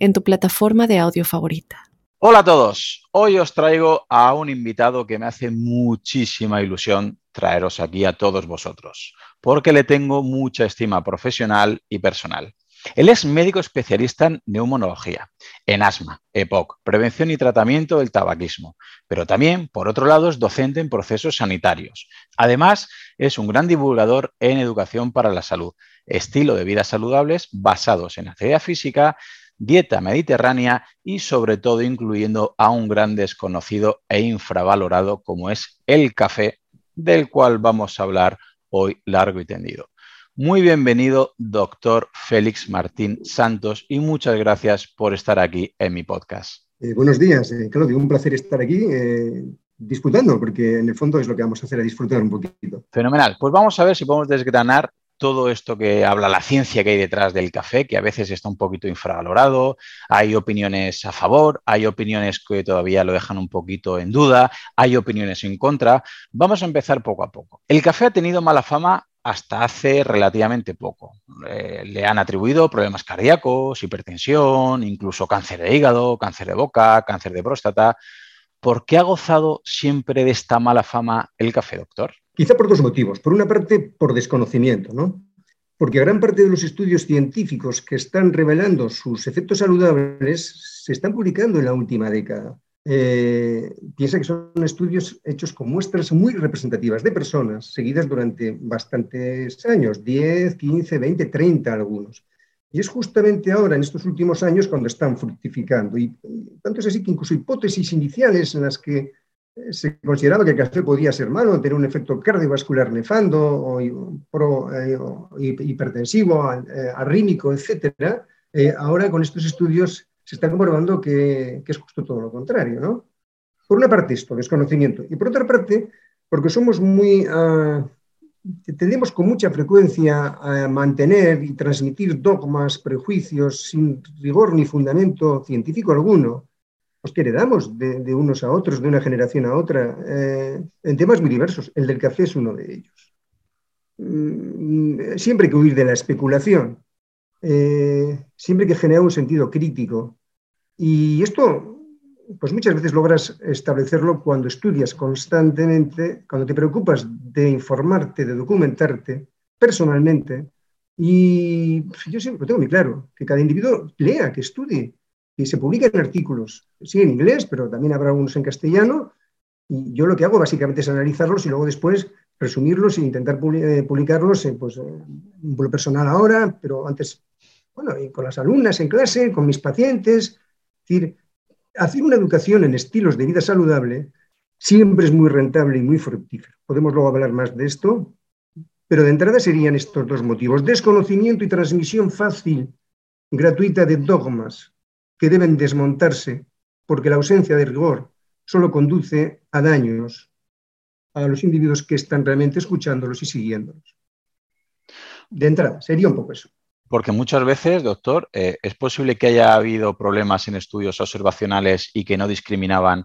en tu plataforma de audio favorita. Hola a todos, hoy os traigo a un invitado que me hace muchísima ilusión traeros aquí a todos vosotros, porque le tengo mucha estima profesional y personal. Él es médico especialista en neumonología, en asma, EPOC, prevención y tratamiento del tabaquismo, pero también, por otro lado, es docente en procesos sanitarios. Además, es un gran divulgador en educación para la salud, estilo de vida saludables basados en actividad física, dieta mediterránea y sobre todo incluyendo a un gran desconocido e infravalorado como es el café, del cual vamos a hablar hoy largo y tendido. Muy bienvenido, doctor Félix Martín Santos, y muchas gracias por estar aquí en mi podcast. Eh, buenos días, eh, Claudio, un placer estar aquí eh, disputando, porque en el fondo es lo que vamos a hacer, a disfrutar un poquito. Fenomenal. Pues vamos a ver si podemos desgranar todo esto que habla la ciencia que hay detrás del café, que a veces está un poquito infravalorado, hay opiniones a favor, hay opiniones que todavía lo dejan un poquito en duda, hay opiniones en contra. Vamos a empezar poco a poco. El café ha tenido mala fama hasta hace relativamente poco. Eh, le han atribuido problemas cardíacos, hipertensión, incluso cáncer de hígado, cáncer de boca, cáncer de próstata. ¿Por qué ha gozado siempre de esta mala fama el café, doctor? Quizá por dos motivos. Por una parte, por desconocimiento, ¿no? Porque gran parte de los estudios científicos que están revelando sus efectos saludables se están publicando en la última década. Eh, piensa que son estudios hechos con muestras muy representativas de personas, seguidas durante bastantes años, 10, 15, 20, 30 algunos. Y es justamente ahora, en estos últimos años, cuando están fructificando. Y tanto es así que incluso hipótesis iniciales en las que se consideraba que el café podía ser malo, tener un efecto cardiovascular nefando o, eh, hipertensivo, eh, arrímico, etc. Eh, ahora con estos estudios se está comprobando que, es justo todo lo contrario. ¿no? Por una parte esto, desconocimiento, y por otra parte, porque somos muy... Uh, tendemos con mucha frecuencia a mantener y transmitir dogmas, prejuicios sin rigor ni fundamento científico alguno, pues que heredamos de, unos a otros, de una generación a otra, eh, en temas muy diversos. El del café es uno de ellos. Mm, siempre hay que huir de la especulación, eh, siempre hay que generar un sentido crítico. Y esto, pues muchas veces logras establecerlo cuando estudias constantemente, cuando te preocupas de informarte, de documentarte personalmente. Y yo siempre lo tengo muy claro, que cada individuo lea, que estudie, y se publican artículos, sí en inglés, pero también habrá algunos en castellano, y yo lo que hago básicamente es analizarlos y luego después resumirlos e intentar eh, publicarlos en, pues, un personal ahora, pero antes, bueno, con las alumnas en clase, con mis pacientes. Es decir, hacer una educación en estilos de vida saludable siempre es muy rentable y muy fructífero. Podemos luego hablar más de esto, pero de entrada serían estos dos motivos. Desconocimiento y transmisión fácil, gratuita de dogmas, que deben desmontarse porque la ausencia de rigor solo conduce a daños a los individuos que están realmente escuchándolos y siguiéndolos. De entrada, sería un poco eso. Porque muchas veces, doctor, eh, es posible que haya habido problemas en estudios observacionales y que no discriminaban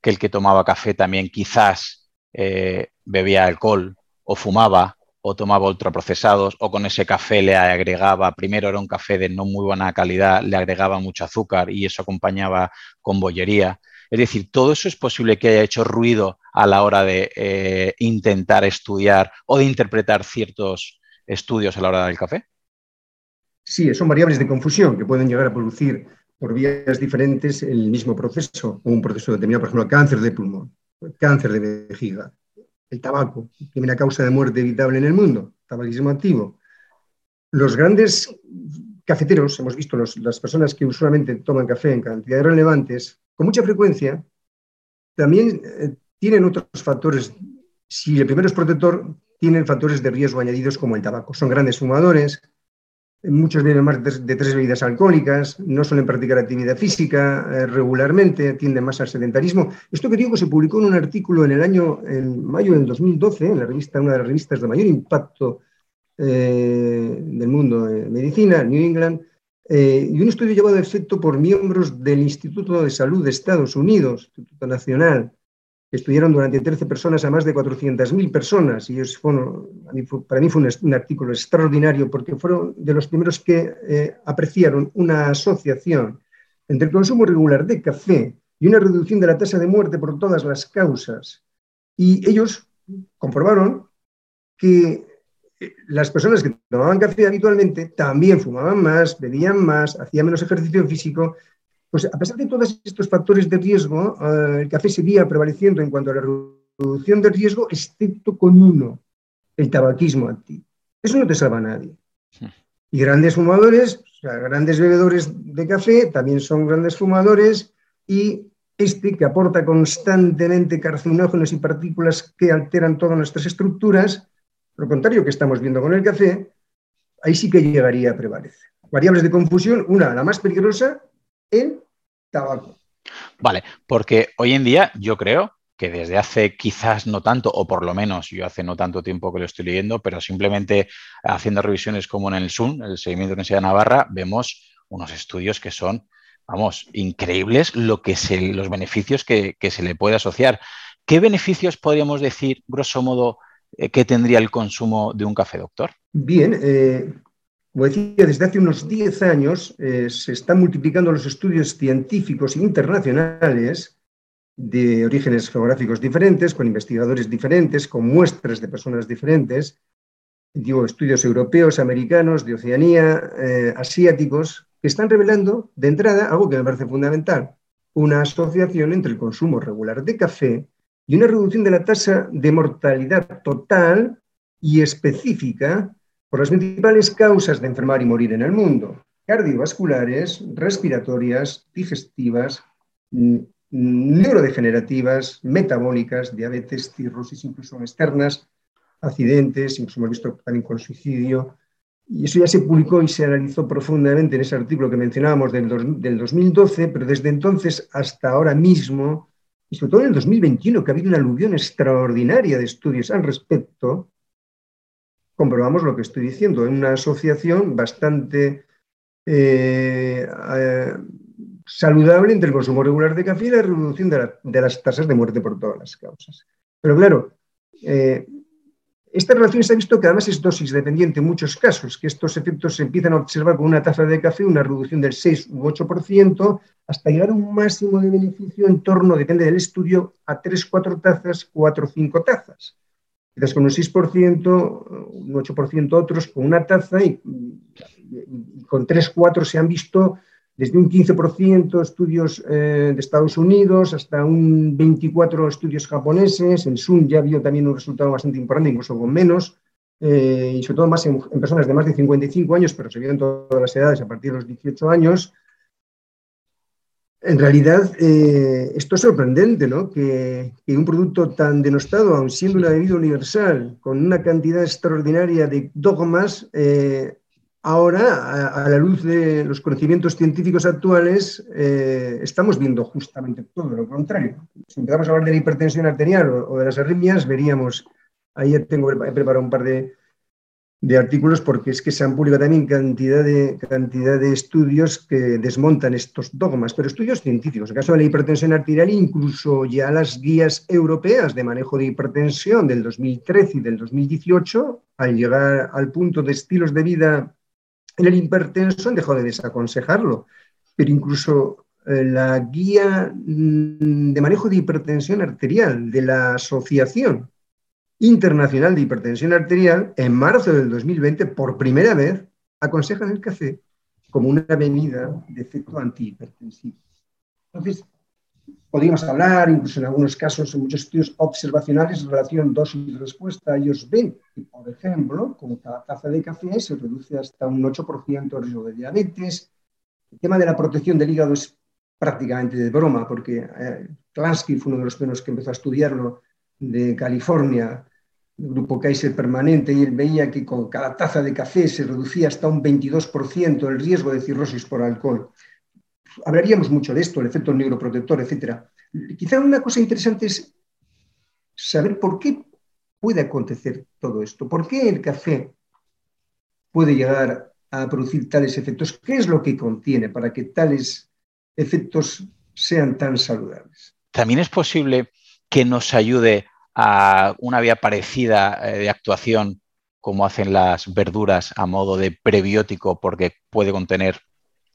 que el que tomaba café también quizás eh, bebía alcohol o fumaba o tomaba ultraprocesados o con ese café le agregaba, primero era un café de no muy buena calidad, le agregaba mucho azúcar y eso acompañaba con bollería. Es decir, todo eso es posible que haya hecho ruido a la hora de eh, intentar estudiar o de interpretar ciertos estudios a la hora del café. Sí, son variables de confusión que pueden llegar a producir por vías diferentes el mismo proceso, un proceso determinado, por ejemplo, cáncer de pulmón, cáncer de vejiga, el tabaco, primera causa de muerte evitable en el mundo, tabaquismo activo. Los grandes cafeteros, hemos visto las personas que usualmente toman café en cantidades relevantes, con mucha frecuencia, también eh, tienen otros factores. Si el primero es protector, tienen factores de riesgo añadidos como el tabaco. Son grandes fumadores, muchos beben más de tres bebidas alcohólicas, no suelen practicar actividad física eh, regularmente, tienden más al sedentarismo. Esto que digo se publicó en un artículo en el año, en mayo del 2012, en la revista, una de las revistas de mayor impacto eh, del mundo en medicina, New England, eh, y un estudio llevado a efecto por miembros del Instituto de Salud de Estados Unidos, Instituto Nacional, que estudiaron durante 13 personas a más de 400.000 personas. Y para mí fue un, artículo extraordinario porque fueron de los primeros que eh, apreciaron una asociación entre el consumo regular de café y una reducción de la tasa de muerte por todas las causas. Y ellos comprobaron que eh, las personas que tomaban café habitualmente también fumaban más, bebían más, hacían menos ejercicio físico pues a pesar de todos estos factores de riesgo, eh, el café seguía prevaleciendo en cuanto a la reducción de riesgo, excepto con uno, el tabaquismo activo. Eso no te salva a nadie. Y grandes fumadores, o sea, grandes bebedores de café, también son grandes fumadores y este que aporta constantemente carcinógenos y partículas que alteran todas nuestras estructuras, lo contrario que estamos viendo con el café, ahí sí que llegaría a prevalecer. Variables de confusión, una, la más peligrosa, el tabaco. Vale, porque hoy en día yo creo que desde hace quizás no tanto, o por lo menos yo hace no tanto tiempo que lo estoy leyendo, pero simplemente haciendo revisiones como en el SUN, el Seguimiento de la Universidad de Navarra, vemos unos estudios que son, vamos, increíbles lo que se, los beneficios que, se le puede asociar. ¿Qué beneficios podríamos decir, grosso modo, eh, que tendría el consumo de un café, doctor? Bien, eh, como decía, desde hace unos 10 años eh, se están multiplicando los estudios científicos internacionales de orígenes geográficos diferentes, con investigadores diferentes, con muestras de personas diferentes, digo, estudios europeos, americanos, de Oceanía, eh, asiáticos, que están revelando de entrada algo que me parece fundamental, una asociación entre el consumo regular de café y una reducción de la tasa de mortalidad total y específica por las principales causas de enfermar y morir en el mundo, cardiovasculares, respiratorias, digestivas, neurodegenerativas, metabólicas, diabetes, cirrosis, incluso externas, accidentes, incluso hemos visto también con suicidio. Y eso ya se publicó y se analizó profundamente en ese artículo que mencionábamos del, del 2012, pero desde entonces hasta ahora mismo, y sobre todo en el 2021, que ha habido una aluvión extraordinaria de estudios al respecto, comprobamos lo que estoy diciendo, en una asociación bastante eh, saludable entre el consumo regular de café y la reducción de, las tasas de muerte por todas las causas. Pero claro, eh, esta relación se ha visto que además es dosis dependiente en muchos casos, que estos efectos se empiezan a observar con una taza de café, una reducción del 6 u 8%, hasta llegar a un máximo de beneficio en torno, depende del estudio, a 3, 4 tazas, 4 o 5 tazas quizás con un 6%, un 8% otros con una taza y, con 3, 4 se han visto desde un 15% estudios eh, de Estados Unidos hasta un 24 estudios japoneses. En Sun ya vio también un resultado bastante importante, incluso con menos, eh, y sobre todo más en, en, personas de más de 55 años, pero se vio en todas las edades a partir de los 18 años. En realidad, eh, esto es sorprendente, ¿no? Que, un producto tan denostado, aun siendo una bebida universal, con una cantidad extraordinaria de dogmas, eh, ahora, a, la luz de los conocimientos científicos actuales, eh, estamos viendo justamente todo lo contrario. Si empezamos a hablar de la hipertensión arterial o, de las arritmias, veríamos, ahí tengo, preparado un par de, de artículos porque es que se han publicado también cantidad de, cantidad de estudios que desmontan estos dogmas, pero estudios científicos. En el caso de la hipertensión arterial, incluso ya las guías europeas de manejo de hipertensión del 2013 y del 2018, al llegar al punto de estilos de vida en el hipertenso, han dejado de desaconsejarlo. Pero incluso eh, la guía mm, de manejo de hipertensión arterial de la asociación Internacional de Hipertensión Arterial, en marzo del 2020, por primera vez, aconsejan el café como una bebida de efecto antihipertensivo. Entonces, podríamos hablar, incluso en algunos casos, en muchos estudios observacionales, relación dosis-respuesta, ellos ven que, por ejemplo, con cada taza de café se reduce hasta un 8% el riesgo de diabetes. El tema de la protección del hígado es prácticamente de broma, porque eh, Klansky fue uno de los primeros que empezó a estudiarlo de California grupo Kaiser permanente, y él veía que con cada taza de café se reducía hasta un 22% el riesgo de cirrosis por alcohol. Hablaríamos mucho de esto, el efecto neuroprotector, etc. Quizá una cosa interesante es saber por qué puede acontecer todo esto, por qué el café puede llegar a producir tales efectos, qué es lo que contiene para que tales efectos sean tan saludables. También es posible que nos ayude a una vía parecida eh, de actuación como hacen las verduras a modo de prebiótico porque puede contener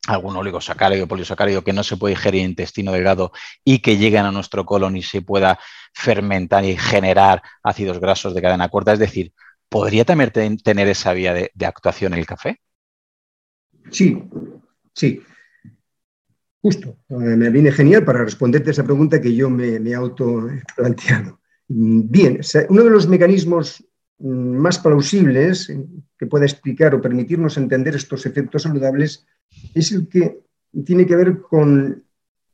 algún oligosacárido, polisacárido que no se puede digerir en intestino delgado y que lleguen a nuestro colon y se pueda fermentar y generar ácidos grasos de cadena corta. Es decir, ¿podría también tener esa vía de, actuación el café? Sí, sí. Justo. Eh, me viene genial para responderte esa pregunta que yo me, me he auto planteado. Bien, uno de los mecanismos mm, más plausibles que pueda explicar o permitirnos entender estos efectos saludables es el que tiene que ver con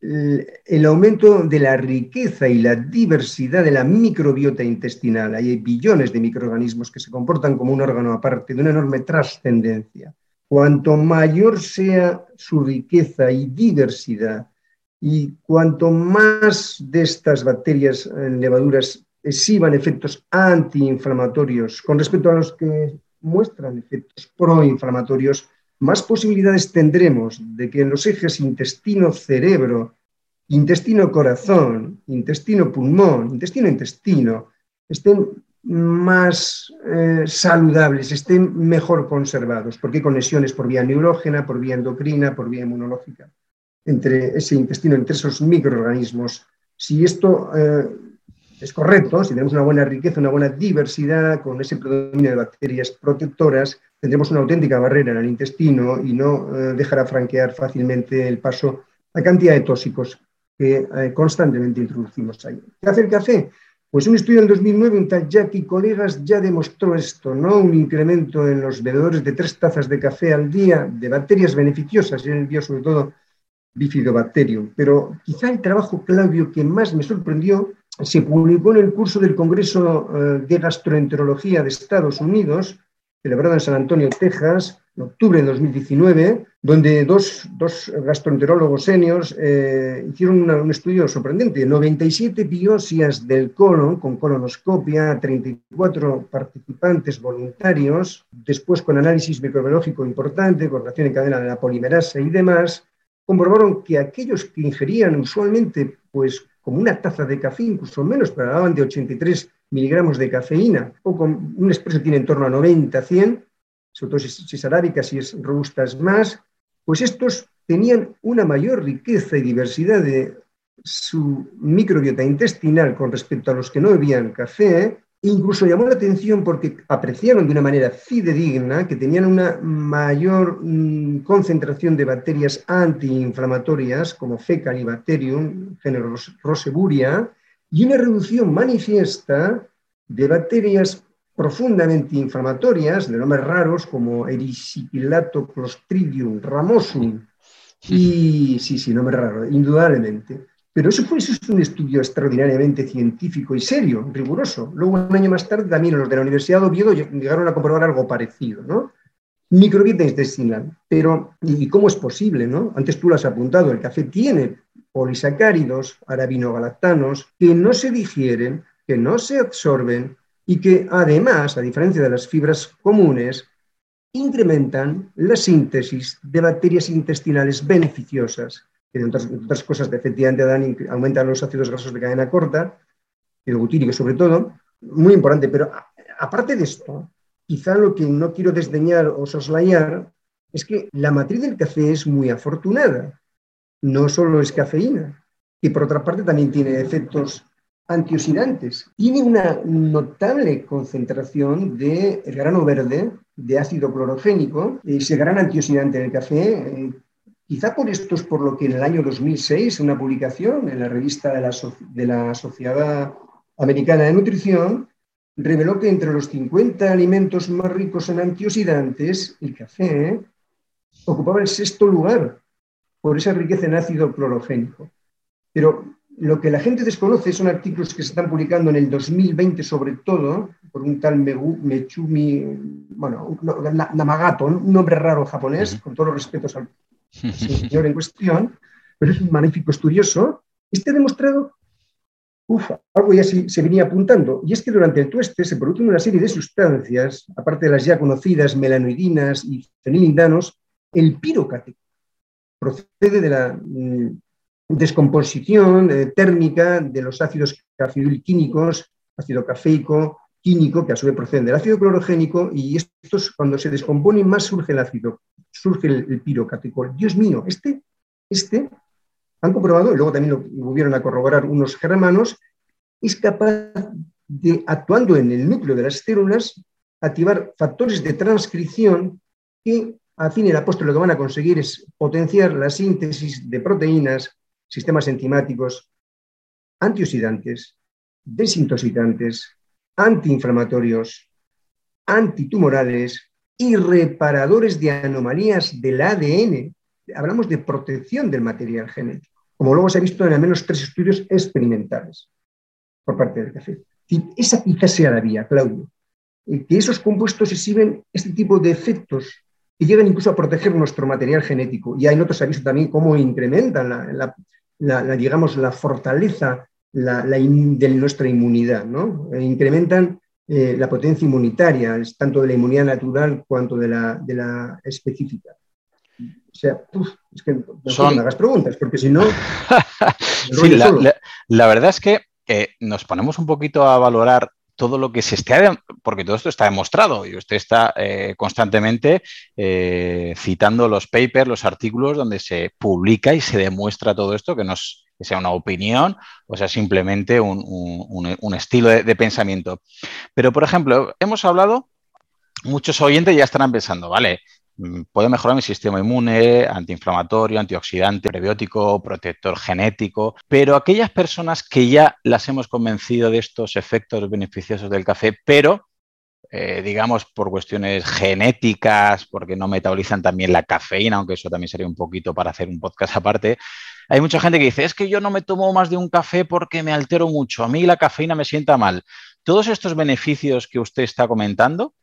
el aumento de la riqueza y la diversidad de la microbiota intestinal. Hay billones de microorganismos que se comportan como un órgano aparte, de una enorme trascendencia. Cuanto mayor sea su riqueza y diversidad, y cuanto más de estas bacterias levaduras exhiban efectos antiinflamatorios con respecto a los que muestran efectos proinflamatorios, más posibilidades tendremos de que en los ejes intestino-cerebro, intestino-corazón, intestino-pulmón, intestino-intestino, estén más eh, saludables, estén mejor conservados, porque hay conexiones por vía neurógena, por vía endocrina, por vía inmunológica entre ese intestino, entre esos microorganismos. Si esto eh, es correcto, si tenemos una buena riqueza, una buena diversidad, con ese predominio de bacterias protectoras, tendremos una auténtica barrera en el intestino y no eh, dejará franquear fácilmente el paso a cantidad de tóxicos que eh, constantemente introducimos ahí. ¿Qué hace el café? Pues un estudio del 2009, un tal Jack y colegas ya demostró esto, ¿no? Un incremento en los bebedores de tres tazas de café al día de bacterias beneficiosas, y él vio sobre todo Bifidobacterium. Pero quizá el trabajo, Claudio, que más me sorprendió, se publicó en el curso del Congreso eh, de Gastroenterología de Estados Unidos, celebrado en San Antonio, Texas, en octubre de 2019, donde dos, gastroenterólogos seniors eh, hicieron un estudio sorprendente. 97 biopsias del colon con colonoscopia, 34 participantes voluntarios, después con análisis microbiológico importante, con reacción en cadena de la polimerasa y demás, comprobaron que aquellos que ingerían usualmente pues como una taza de café, incluso menos, pero hablaban de 83 miligramos de cafeína, o con un expreso tiene en torno a 90, 100, sobre todo si, es arábica, si es robusta es más, pues estos tenían una mayor riqueza y diversidad de su microbiota intestinal con respecto a los que no bebían café, Incluso llamó la atención porque apreciaron de una manera fidedigna que tenían una mayor mm, concentración de bacterias antiinflamatorias como Fecalibacterium, género Roseburia, y una reducción manifiesta de bacterias profundamente inflamatorias, de nombres raros como Erisippilato Clostridium ramosum. Y sí, sí, nombre raro, indudablemente. Pero eso, fue, eso es un estudio extraordinariamente científico y serio, riguroso. Luego, un año más tarde, también los de la Universidad de Oviedo llegaron a comprobar algo parecido, ¿no? Microbiota intestinal. Pero, ¿y cómo es posible, no? Antes tú lo has apuntado, el café tiene polisacáridos, arabinogalactanos, que no se digieren, que no se absorben y que además, a diferencia de las fibras comunes, incrementan la síntesis de bacterias intestinales beneficiosas que entre otras, cosas efectivamente dan, aumentan los ácidos grasos de cadena corta, el butírico sobre todo, muy importante, pero aparte de esto, quizá lo que no quiero desdeñar o soslayar es que la matriz del café es muy afortunada. No solo es cafeína, y por otra parte también tiene efectos antioxidantes. Tiene una notable concentración de grano verde, de ácido clorogénico, ese gran antioxidante del café, eh, Quizá por esto es por lo que en el año 2006, una publicación en la revista de la, de la Sociedad Americana de Nutrición reveló que entre los 50 alimentos más ricos en antioxidantes, el café ocupaba el sexto lugar por esa riqueza en ácido clorogénico. Pero lo que la gente desconoce son artículos que se están publicando en el 2020 sobre todo, por un tal Mechumi, bueno, Namagato, un nombre raro japonés, con todos los respetos al señor en cuestión, pero es un magnífico estudioso. Este ha demostrado, uff, algo ya se, venía apuntando, y es que durante el tueste se producen una serie de sustancias, aparte de las ya conocidas melanoidinas y fenilindanos, el pirocático procede de la mm, descomposición eh, térmica de los ácidos cafeilquímicos, ácido cafeico, químico, que a su vez proceden del ácido clorogénico, y estos, cuando se descomponen más, surge el ácido, surge el, el Dios mío, este, este, han comprobado, y luego también lo volvieron a corroborar unos germanos, es capaz de, actuando en el núcleo de las células, activar factores de transcripción que, a fin y apóstol, lo que van a conseguir es potenciar la síntesis de proteínas, sistemas enzimáticos, antioxidantes, desintoxicantes, antiinflamatorios, antitumorales y reparadores de anomalías del ADN. Hablamos de protección del material genético, como luego se ha visto en al menos tres estudios experimentales por parte del café. Esa quizás sea la vía, Claudio, eh, que esos compuestos exhiben este tipo de efectos que llegan incluso a proteger nuestro material genético. Y hay otros se ha visto también cómo incrementan la, digamos, la fortaleza de nuestra inmunidad, ¿no? E incrementan eh, la potencia inmunitaria, tanto de la inmunidad natural cuanto de la, de la específica. O sea, es que no Son... me hagas preguntas, porque si no... sí, la, verdad es que nos ponemos un poquito a valorar todo lo que se esté, porque todo esto está demostrado y usted está eh, constantemente eh, citando los papers, los artículos donde se publica y se demuestra todo esto, que nos que sea una opinión o sea simplemente un, estilo de, pensamiento. Pero, por ejemplo, hemos hablado, muchos oyentes ya estarán pensando, vale, mm, puede mejorar mi sistema inmune, antiinflamatorio, antioxidante, prebiótico, protector genético, pero aquellas personas que ya las hemos convencido de estos efectos beneficiosos del café, pero eh, digamos, por cuestiones genéticas, porque no metabolizan también la cafeína, aunque eso también sería un poquito para hacer un podcast aparte, hay mucha gente que dice, es que yo no me tomo más de un café porque me altero mucho, a mí la cafeína me sienta mal. Todos estos beneficios que usted está comentando,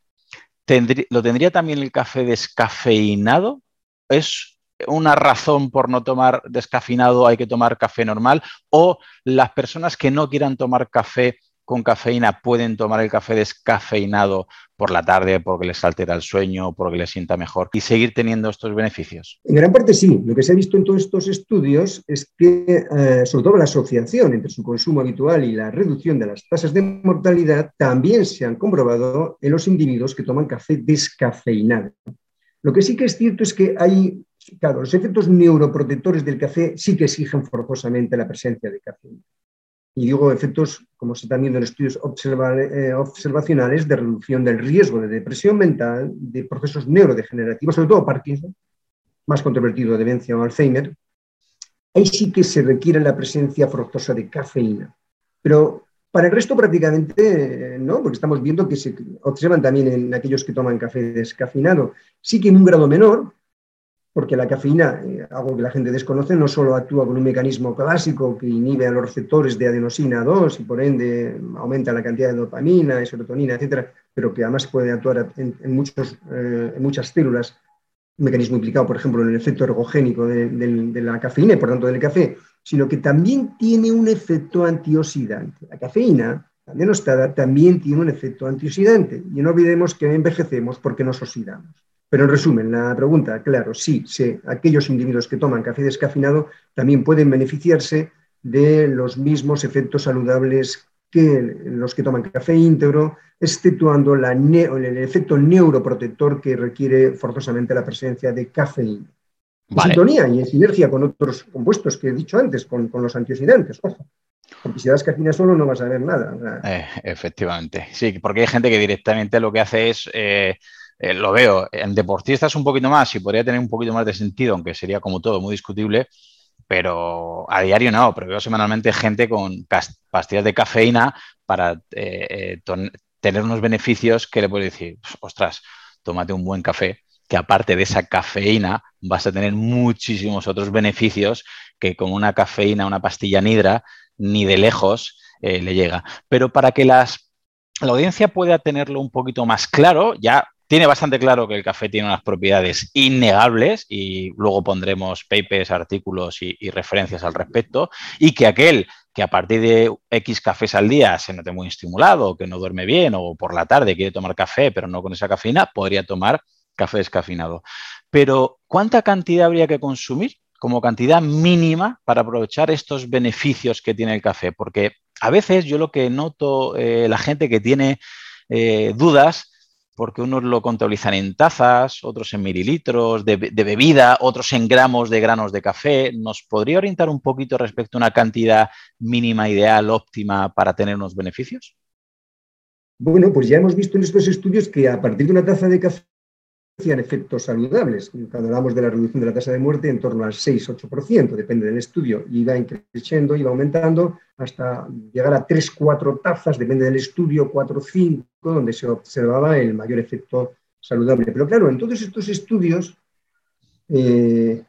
¿lo tendría también el café descafeinado? ¿Es una razón por no tomar descafeinado, hay que tomar café normal? ¿O las personas que no quieran tomar café con cafeína pueden tomar el café descafeinado por la tarde porque les altera el sueño, porque les sienta mejor y seguir teniendo estos beneficios? En gran parte sí. Lo que se ha visto en todos estos estudios es que, eh, sobre todo la asociación entre su consumo habitual y la reducción de las tasas de mortalidad, también se han comprobado en los individuos que toman café descafeinado. Lo que sí que es cierto es que hay, claro, los efectos neuroprotectores del café sí que exigen forzosamente la presencia de cafeína y digo efectos, como se están viendo en estudios eh, observacionales, de reducción del riesgo de depresión mental, de procesos neurodegenerativos, sobre todo Parkinson, más controvertido demencia o Alzheimer, ahí sí que se requiere la presencia fructosa de cafeína. Pero para el resto prácticamente no, porque estamos viendo que se observan también en aquellos que toman café descafeinado, sí que en un grado menor, porque la cafeína, eh, algo que la gente desconoce, no solo actúa con un mecanismo clásico que inhibe a los receptores de adenosina 2 y por ende aumenta la cantidad de dopamina, de serotonina, etcétera, pero que además puede actuar eh, en muchas células, un mecanismo implicado, por ejemplo, en el efecto ergogénico de, la cafeína y por tanto del café, sino que también tiene un efecto antioxidante. La cafeína, denostada, también tiene un efecto antioxidante y no olvidemos que envejecemos porque nos oxidamos. Pero en resumen, la pregunta, claro, sí, sí, aquellos individuos que toman café descafeinado también pueden beneficiarse de los mismos efectos saludables que los que toman café íntegro, exceptuando el efecto neuroprotector que requiere forzosamente la presencia de cafeína. En sintonía y en sinergia con otros compuestos que he dicho antes, con, los antioxidantes, ojo. Porque si das cafeína solo no vas a ver nada. Eh, efectivamente, sí, porque hay gente que directamente lo que hace es eh, eh, lo veo. En deportistas un poquito más y podría tener un poquito más de sentido, aunque sería como todo muy discutible, pero a diario no, pero veo semanalmente gente con pastillas de cafeína para eh, eh, tener unos beneficios que le puedo decir, ostras, tómate un buen café, que aparte de esa cafeína vas a tener muchísimos otros beneficios que con una cafeína, una pastilla nidra, ni de lejos le llega. Pero para que las la audiencia pueda tenerlo un poquito más claro, ya tiene bastante claro que el café tiene unas propiedades innegables y luego pondremos papers, artículos y, referencias al respecto y que aquel que a partir de X cafés al día se note muy estimulado, que no duerme bien o por la tarde quiere tomar café pero no con esa cafeína, podría tomar café descafeinado. Pero ¿cuánta cantidad habría que consumir como cantidad mínima para aprovechar estos beneficios que tiene el café? Porque a veces yo lo que noto, eh, la gente que tiene eh, dudas, porque unos lo contabilizan en tazas, otros en mililitros de, bebida, otros en gramos de granos de café. ¿Nos podría orientar un poquito respecto a una cantidad mínima ideal, óptima para tener unos beneficios? Bueno, pues ya hemos visto en estos estudios que a partir de una taza de café efectos saludables. Cuando hablamos de la reducción de la tasa de muerte, en torno al 6-8%, depende del estudio, iba creciendo, iba aumentando hasta llegar a 3-4 tazas, depende del estudio, 4-5, donde se observaba el mayor efecto saludable. Pero claro, en todos estos estudios, eh,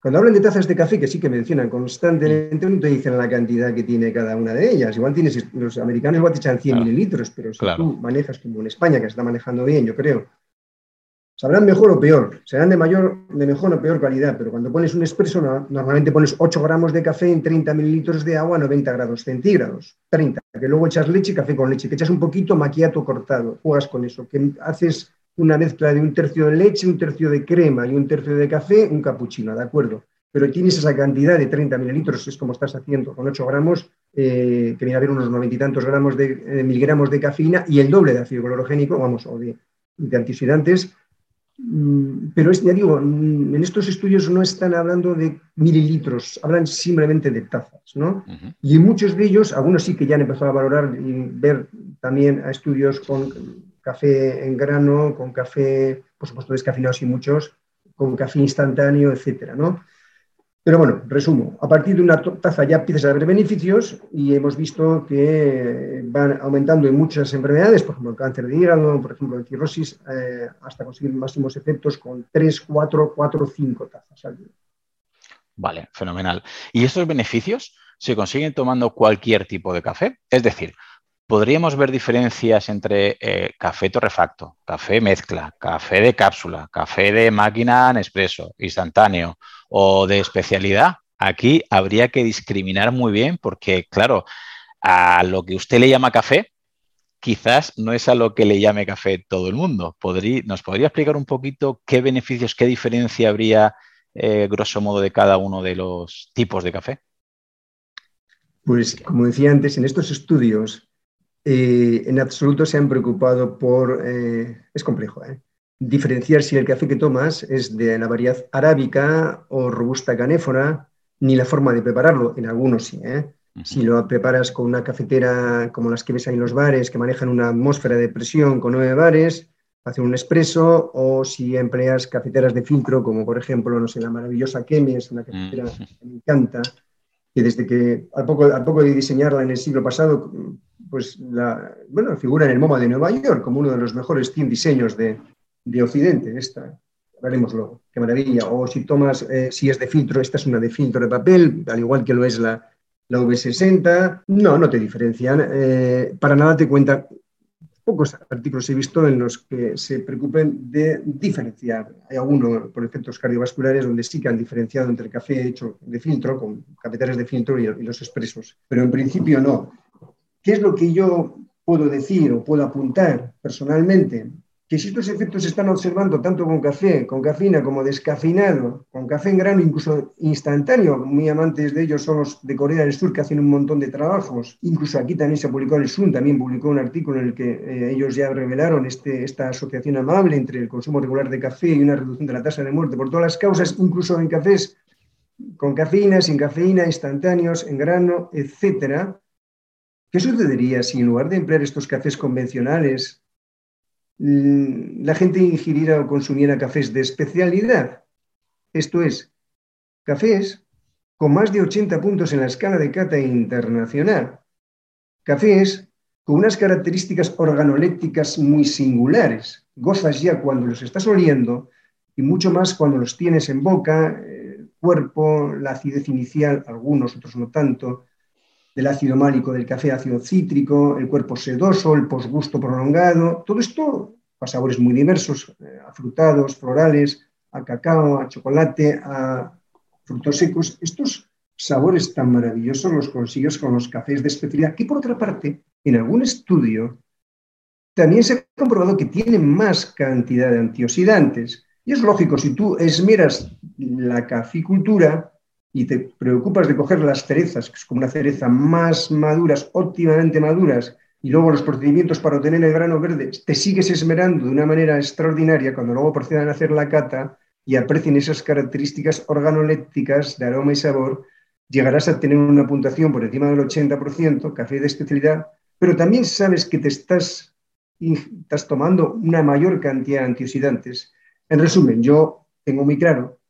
cuando hablan de tazas de café, que sí que mencionan constantemente, no te dicen la cantidad que tiene cada una de ellas. Igual tienes, los americanos igual te echan 100 mililitros, pero si tú manejas como en España, que se está manejando bien, yo creo, Sabrán mejor o peor, serán de, mayor, de mejor o peor calidad, pero cuando pones un expreso, normalmente pones 8 gramos de café en 30 mililitros de agua a 90 grados centígrados, 30, que luego echas leche y café con leche, que echas un poquito maquiato cortado, juegas con eso, que haces una mezcla de un tercio de leche, un tercio de crema y un tercio de café, un capuchino, ¿de acuerdo? Pero tienes esa cantidad de 30 mililitros, es como estás haciendo con 8 gramos, eh, que viene a haber unos 90 y tantos gramos de eh, miligramos de cafeína y el doble de ácido clorogénico, vamos, o de, de antioxidantes, pero es, ya digo, mm, en estos estudios no están hablando de mililitros, hablan simplemente de tazas, ¿no? Y en muchos de ellos, algunos sí que ya han empezado a valorar y ver también a estudios con café en grano, con café, por supuesto, descafeinado y muchos, con café instantáneo, etcétera, ¿no? Pero bueno, resumo, a partir de una taza ya empiezas a ver beneficios y hemos visto que van aumentando en muchas enfermedades, por ejemplo el cáncer de hígado, por ejemplo la cirrosis, eh, hasta conseguir máximos efectos con 3, 4, 4, 5 tazas al día. Vale, fenomenal. ¿Y estos beneficios se consiguen tomando cualquier tipo de café? Es decir, podríamos ver diferencias entre eh, café torrefacto, café mezcla, café de cápsula, café de máquina en expreso, instantáneo o de especialidad. Aquí habría que discriminar muy bien porque, claro, a lo que usted le llama café, quizás no es a lo que le llame café todo el mundo. ¿Nos podría explicar un poquito qué beneficios, qué diferencia habría, eh, grosso modo, de cada uno de los tipos de café? Pues, como decía antes, en estos estudios eh, en absoluto se han preocupado por, eh, es complejo, ¿eh? diferenciar si el café que tomas es de la variedad arábica o robusta canéfora, ni la forma de prepararlo, en algunos sí. Si lo preparas con una cafetera como las que ves ahí en los bares, que manejan una atmósfera de presión con nueve bares, hacen un expreso, o si empleas cafeteras de filtro, como por ejemplo, no sé, la maravillosa Chemies, una cafetera que me encanta, que desde que, al poco, al poco de diseñarla en el siglo pasado, pues la, bueno, figura en el MoMA de Nueva York como uno de los mejores 100 diseños de, de Occidente. Esta, veremos luego, qué maravilla. O si tomas, eh, si es de filtro, esta es una de filtro de papel, al igual que lo es la, la V60. No, no te diferencian. Eh, para nada te cuenta. Pocos artículos he visto en los que se preocupen de diferenciar. Hay algunos por efectos cardiovasculares donde sí que han diferenciado entre el café hecho de filtro, con cafeteras de filtro y los expresos. Pero en principio no. ¿Qué es lo que yo puedo decir o puedo apuntar personalmente? Que si estos efectos se están observando tanto con café, con cafeína como descafeinado, con café en grano, incluso instantáneo, muy amantes de ellos son los de Corea del Sur que hacen un montón de trabajos. Incluso aquí también se publicó, el Sun también publicó un artículo en el que eh, ellos ya revelaron este, esta asociación amable entre el consumo regular de café y una reducción de la tasa de muerte por todas las causas, incluso en cafés con cafeína, sin cafeína, instantáneos, en grano, etcétera ¿Qué sucedería si en lugar de emplear estos cafés convencionales, la gente ingiriera o consumiera cafés de especialidad? Esto es, cafés con más de 80 puntos en la escala de cata internacional. Cafés con unas características organolépticas muy singulares. Gozas ya cuando los estás oliendo y mucho más cuando los tienes en boca, el cuerpo, la acidez inicial, algunos, otros no tanto, del ácido málico del café, ácido cítrico, el cuerpo sedoso, el posgusto prolongado, todo esto a sabores muy diversos, eh, afrutados, florales, a cacao, a chocolate, a frutos secos. Estos sabores tan maravillosos los consigues con los cafés de especialidad, que por otra parte, en algún estudio, también se ha comprobado que tienen más cantidad de antioxidantes. Y es lógico, si tú esmeras la caficultura y te preocupas de coger las cerezas, que es como una cereza más maduras, óptimamente maduras, y luego los procedimientos para obtener el grano verde, te sigues esmerando de una manera extraordinaria cuando luego procedan a hacer la cata y aprecien esas características organolépticas de aroma y sabor, llegarás a tener una puntuación por encima del 80%, café de especialidad, pero también sabes que te estás, estás tomando una mayor cantidad de antioxidantes. En resumen, yo tengo muy claro,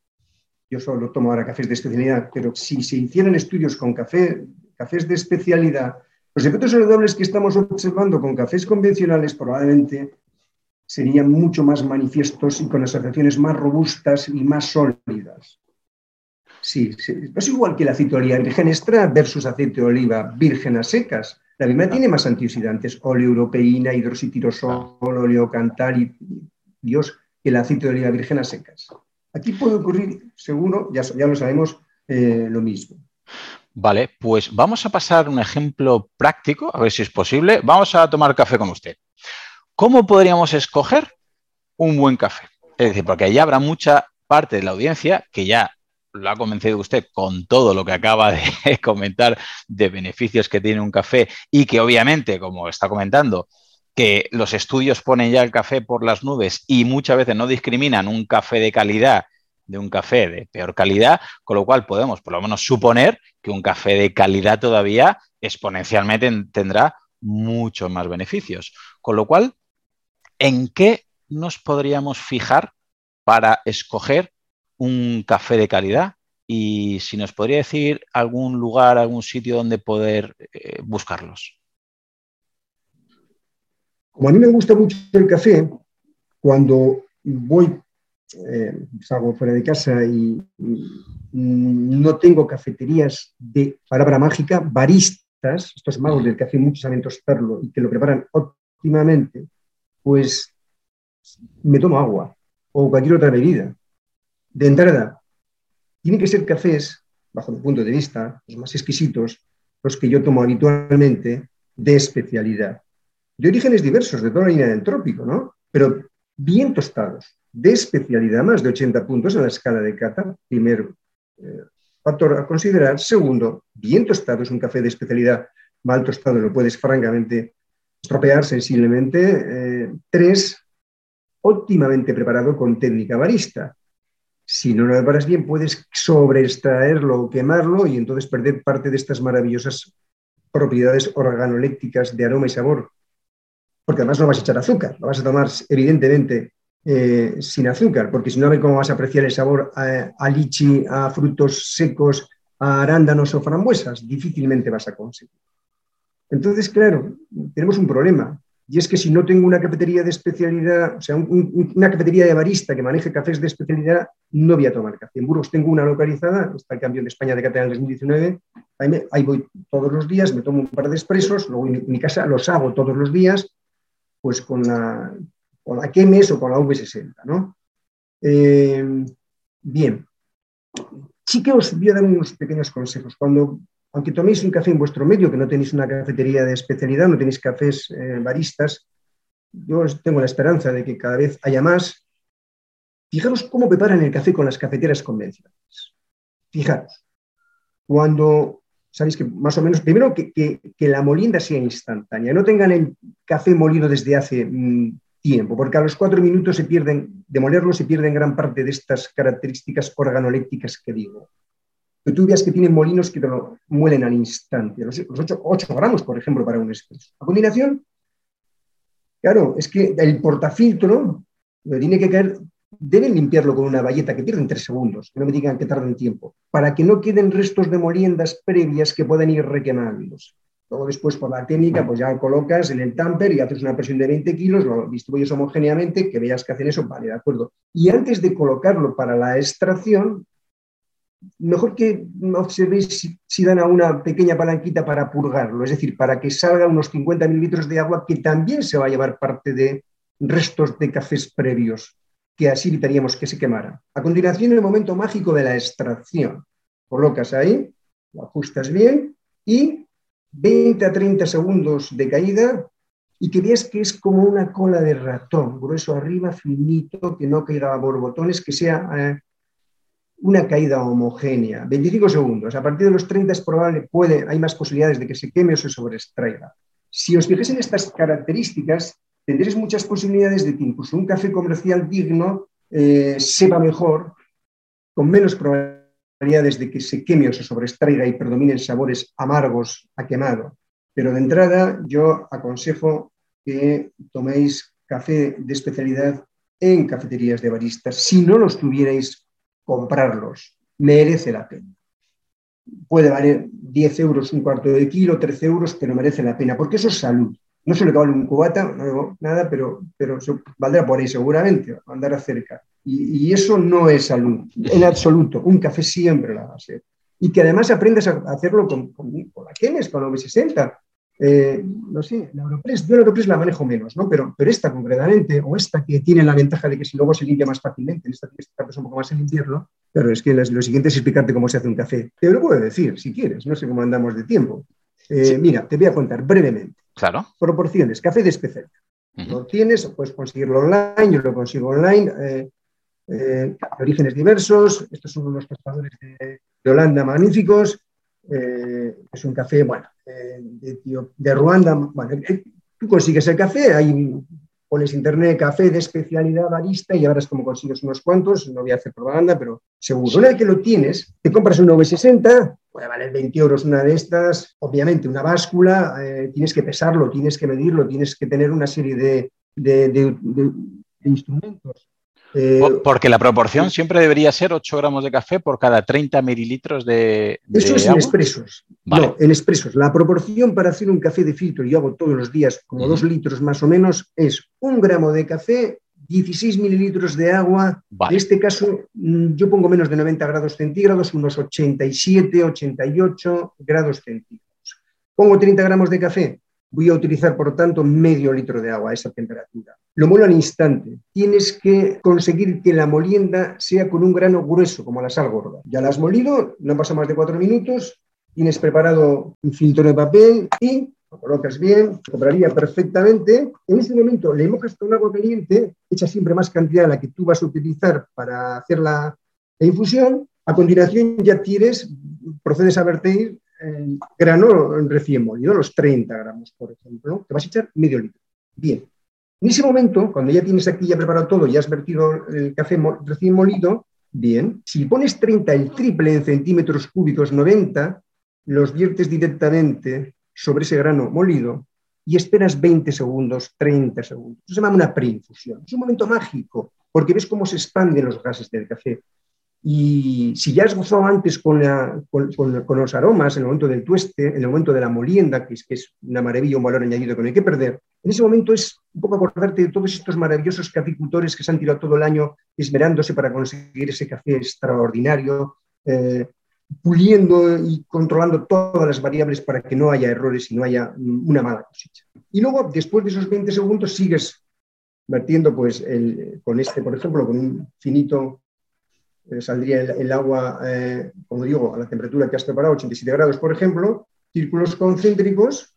yo solo tomo ahora cafés de especialidad, pero si se hicieran estudios con café, cafés de especialidad, los efectos saludables que estamos observando con cafés convencionales probablemente serían mucho más manifiestos y con asociaciones más robustas y más sólidas. Sí, es igual que el aceite de oliva virgen extra versus aceite de oliva virgen a secas. La misma tiene más antioxidantes, oleoeuropeína, hidroxitirosol, oleocantal y Dios, que el aceite de oliva virgen a secas. Aquí puede ocurrir, seguro, ya, ya lo sabemos, eh, lo mismo. Vale, pues vamos a pasar un ejemplo práctico, a ver si es posible. Vamos a tomar café con usted. ¿Cómo podríamos escoger un buen café? Es decir, porque allá habrá mucha parte de la audiencia que ya lo ha convencido usted con todo lo que acaba de comentar de beneficios que tiene un café y que obviamente, como está comentando, que los estudios ponen ya el café por las nubes y muchas veces no discriminan un café de calidad de un café de peor calidad, con lo cual podemos por lo menos suponer que un café de calidad todavía exponencialmente tendrá muchos más beneficios. Con lo cual, ¿en qué nos podríamos fijar para escoger un café de calidad? Y si nos podría decir algún lugar, algún sitio donde poder eh, buscarlos. Como a mí me gusta mucho el café, cuando voy, eh, salgo fuera de casa y, no tengo cafeterías de palabra mágica, baristas, estos magos del café, muchos saben tostarlo y que lo preparan óptimamente, pues me tomo agua o cualquier otra bebida. De entrada, tienen que ser cafés, bajo mi punto de vista, los más exquisitos, los que yo tomo habitualmente, de especialidad. De orígenes diversos, de toda la línea del trópico, ¿no? Pero bien tostados, de especialidad, más de 80 puntos en la escala de cata, primer eh, factor a considerar. Segundo, bien tostado, es un café de especialidad, mal tostado lo puedes francamente estropear sensiblemente. Eh, tres, óptimamente preparado con técnica barista. Si no lo preparas bien, puedes sobreextraerlo o quemarlo y entonces perder parte de estas maravillosas propiedades organolécticas de aroma y sabor. Porque además no vas a echar azúcar, lo vas a tomar evidentemente eh, sin azúcar, porque si no, ve cómo vas a apreciar el sabor a, a lichi, a frutos secos, a arándanos o frambuesas. Difícilmente vas a conseguir. Entonces, claro, tenemos un problema. Y es que si no tengo una cafetería de especialidad, o sea, una cafetería de barista que maneje cafés de especialidad, no voy a tomar café. En Burgos tengo una localizada, está el campeón de España de cátedra en 2019, ahí, voy todos los días, me tomo un par de expresos, luego en mi, casa los hago todos los días, pues con la, con la Chemes o con la V60, ¿no? Eh, bien, sí que os voy a dar unos pequeños consejos. Cuando aunque toméis un café en vuestro medio, que no tenéis una cafetería de especialidad, no tenéis cafés eh, baristas, yo tengo la esperanza de que cada vez haya más. Fijaros cómo preparan el café con las cafeteras convencionales. Fijaros, cuando, sabéis que más o menos, primero que, la molienda sea instantánea, no tengan el café molido desde hace mm, tiempo, porque a los cuatro minutos se pierden, de molerlo se pierden gran parte de estas características organolépticas que digo. Que tú veas que tienen molinos que te lo muelen al instante, los, 8, gramos, por ejemplo, para un espeso. A combinación, claro, es que el portafiltro tiene que caer, deben limpiarlo con una valleta que pierden tres segundos, que no me digan que tarden tiempo, para que no queden restos de moliendas previas que puedan ir requemándose. Luego después por la técnica, pues ya colocas en el tamper y haces una presión de 20 kilos, lo distribuyes homogéneamente, que veas que hacen eso, vale, de acuerdo. Y antes de colocarlo para la extracción, mejor que observéis si, dan a una pequeña palanquita para purgarlo, es decir, para que salga unos 50 mililitros de agua que también se va a llevar parte de restos de cafés previos, que así evitaríamos que se quemara. A continuación, el momento mágico de la extracción. Colocas ahí, lo ajustas bien y 20 a 30 segundos de caída y que veas que es como una cola de ratón, grueso arriba, finito, que no caiga a borbotones, que sea eh, una caída homogénea. 25 segundos. A partir de los 30 es probable, puede, hay más posibilidades de que se queme o se sobreextraiga. Si os fijáis en estas características, tendréis muchas posibilidades de que incluso un café comercial digno eh, sepa mejor, con menos probabilidades de que se queme o se sobreextraiga y predominen sabores amargos a quemado. Pero de entrada yo aconsejo que toméis café de especialidad en cafeterías de baristas. Si no los tuvierais, comprarlos. Merece la pena. Puede valer 10 euros un cuarto de kilo, 13 euros, pero merece la pena, porque eso es salud. No se le vale un cubata, no nada, pero, pero valdrá por ahí seguramente, andar cerca. Y, y, eso no es salud, en absoluto. Un café siempre la va a ser. Y que además aprendas a hacerlo con, con, con la Kenes, con la V60, eh, no sé, la Europress, yo la Europress la manejo menos, ¿no? Pero, pero esta concretamente, o esta que tiene la ventaja de que si luego se limpia más fácilmente, esta tienes que estar un poco más en limpiarlo, pero es que lo siguiente es explicarte cómo se hace un café. Te lo puedo decir, si quieres, no sé cómo andamos de tiempo. Eh, mira, te voy a contar brevemente. Claro. Proporciones, café de especialidad. Lo tienes, puedes conseguirlo online, yo lo consigo online. Eh, eh orígenes diversos, estos son unos cazadores de, de Holanda magníficos, eh, es un café, bueno, eh, de, Ruanda. Bueno, tú consigues el café, ahí pones internet café de especialidad barista y ya verás cómo consigues unos cuantos. No voy a hacer propaganda, pero seguro. Una vez que lo tienes, te compras un V60, puede valer 20 euros una de estas. Obviamente, una báscula, tienes que pesarlo, tienes que medirlo, tienes que tener una serie de, de instrumentos eh, porque la proporción siempre debería ser 8 gramos de café por cada 30 mililitros de, Eso es en expresos. No, en expresos. La proporción para hacer un café de filtro, yo hago todos los días como 2 litros más o menos, es un gramo de café, 16 mililitros de agua. En este caso, mm, yo pongo menos de 90 grados centígrados, unos 87, 88 grados centígrados. Pongo 30 gramos de café, voy a utilizar, por tanto, medio litro de agua a esa temperatura. Lo molo al instante. Tienes que conseguir que la molienda sea con un grano grueso, como la sal gorda. Ya la has molido, no pasa más de cuatro minutos, tienes preparado un filtro de papel y lo colocas bien, lo compraría perfectamente. En ese momento le mojas con agua caliente, echa siempre más cantidad de la que tú vas a utilizar para hacer la, infusión. A continuación ya tienes, procedes a verter grano recién molido, los 30 gramos, por ejemplo, te vas a echar medio litro. Bien. En ese momento, cuando ya tienes aquí ya preparado todo, ya has vertido el café recién molido, bien. Si pones 30, el triple en centímetros cúbicos, 90, los viertes directamente sobre ese grano molido y esperas 20 segundos, 30 segundos. Se llama una preinfusión. Es un momento mágico, porque ves cómo se expanden los gases del café. Y si ya has gozado antes con, los aromas, en el momento del tueste, en el momento de la molienda, que es, que es una maravilla, un valor añadido que no hay que perder, en ese momento es un poco acordarte de todos estos maravillosos caficultores que se han tirado todo el año esmerándose para conseguir ese café extraordinario, eh, puliendo y controlando todas las variables para que no haya errores y no haya una mala cosecha. Y luego, después de esos 20 segundos, sigues vertiendo pues, con este, por ejemplo, con un finito eh, saldría el, agua, eh, como digo, a la temperatura que has preparado, 87 grados, por ejemplo, círculos concéntricos,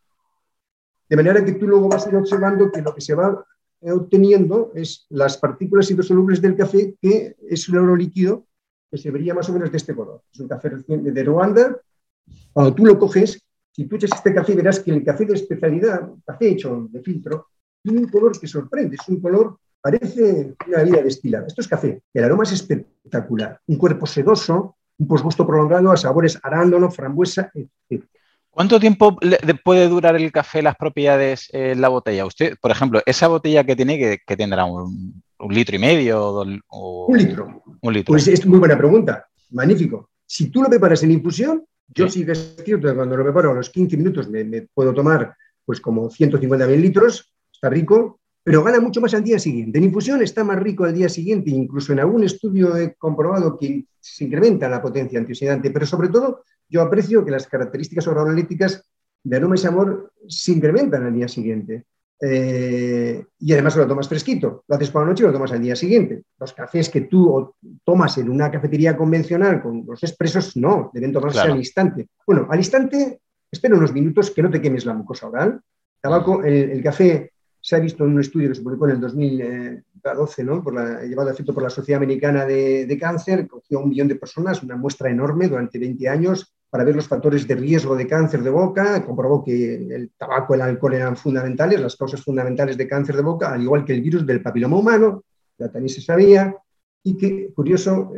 de manera que tú luego vas observando que lo que se va eh, obteniendo es las partículas hidrosolubles del café, que es un líquido que se vería más o menos de este color. Es un café de Ruanda. Cuando tú lo coges, si tú echas este café, verás que el café de especialidad, café hecho de filtro, tiene un color que sorprende, es un color Parece una vida destilada. Esto es café. El aroma es espectacular. Un cuerpo sedoso, un posgusto prolongado a sabores arándano, frambuesa, etc. ¿Cuánto tiempo puede durar el café las propiedades en la botella? Usted, por ejemplo, esa botella que tiene, que, tendrá un, litro y medio o, un litro. Un litro. Pues es muy buena pregunta. Magnífico. Si tú lo preparas en infusión, yo sí, que es cierto que cuando lo preparo a los 15 minutos me, me puedo tomar pues como 150 mililitros, está rico, pero gana mucho más al día siguiente. En infusión está más rico al día siguiente, incluso en algún estudio he comprobado que se incrementa la potencia antioxidante, pero sobre todo yo aprecio que las características organolíticas de aroma y sabor se incrementan al día siguiente. Eh, y además lo tomas fresquito, lo haces por la noche y lo tomas al día siguiente. Los cafés que tú tomas en una cafetería convencional con los expresos, no, deben tomarse al instante. Bueno, al instante, espera unos minutos que no te quemes la mucosa oral. Tabaco, el café se ha visto en un estudio que se publicó en el 2012, ¿no? por la, llevado a efecto por la Sociedad Americana de, Cáncer, cogió a un millón de personas, una muestra enorme durante 20 años, para ver los factores de riesgo de cáncer de boca, comprobó que el tabaco, el alcohol eran fundamentales, las causas fundamentales de cáncer de boca, al igual que el virus del papiloma humano, ya también se sabía, y que, curioso,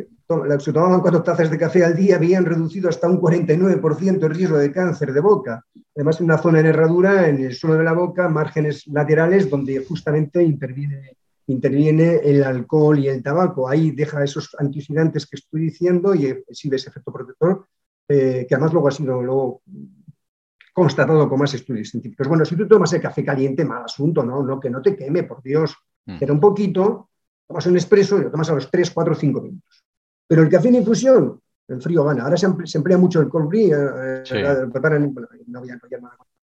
se tomaban cuatro tazas de café al día, habían reducido hasta un 49% el riesgo de cáncer de boca. Además, una zona en herradura en el suelo de la boca, márgenes laterales, donde justamente interviene, interviene el alcohol y el tabaco. Ahí deja esos antioxidantes que estoy diciendo y exhibe ese efecto protector, eh, que además luego ha sido luego constatado con más estudios científicos. Bueno, si tú tomas el café caliente, mal asunto, ¿no? no que no te queme, por Dios. Pero mm. un poquito, tomas un expreso y lo tomas a los 3, 4, 5 minutos. Pero el café en infusión, el frío gana. Ahora se, emplea mucho el cold brew. Eh, eh,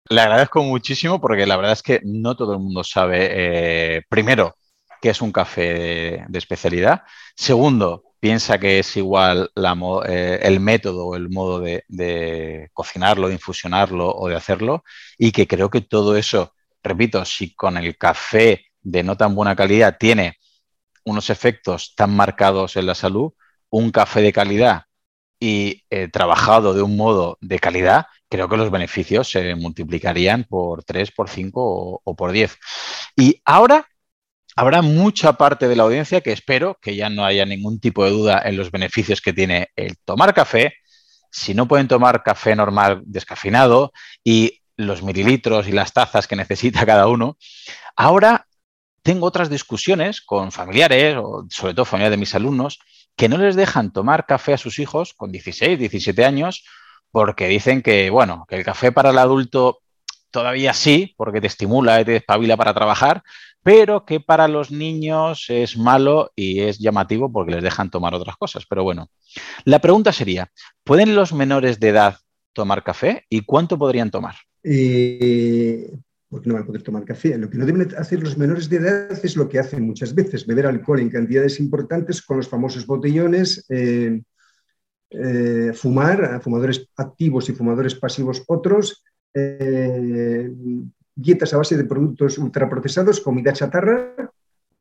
Le agradezco muchísimo porque la verdad es que no todo el mundo sabe, eh, primero, qué es un café de, especialidad. Segundo, piensa que es igual el método o el modo de, de, cocinarlo, de infusionarlo o de hacerlo. Y que creo que todo eso, repito, si con el café de no tan buena calidad tiene unos efectos tan marcados en la salud, un café de calidad y eh, trabajado de un modo de calidad, creo que los beneficios se multiplicarían por 3, por 5 o, por 10. Y ahora habrá mucha parte de la audiencia que espero que ya no haya ningún tipo de duda en los beneficios que tiene el tomar café. Si no pueden tomar café normal descafeinado y los mililitros y las tazas que necesita cada uno, ahora tengo otras discusiones con familiares, o sobre todo familiares de mis alumnos, que no les dejan tomar café a sus hijos con 16, 17 años porque dicen que, bueno, que el café para el adulto todavía sí, porque te estimula y te despabila para trabajar, pero que para los niños es malo y es llamativo porque les dejan tomar otras cosas. Pero bueno, la pregunta sería, ¿pueden los menores de edad tomar café y cuánto podrían tomar? Eh, porque no van a poder tomar café. Lo que no deben hacer los menores de edad es lo que hacen muchas veces, beber alcohol en cantidades importantes con los famosos botellones, eh, eh, fumar, fumadores activos y fumadores pasivos otros, dietas a base de productos ultraprocesados, comida chatarra.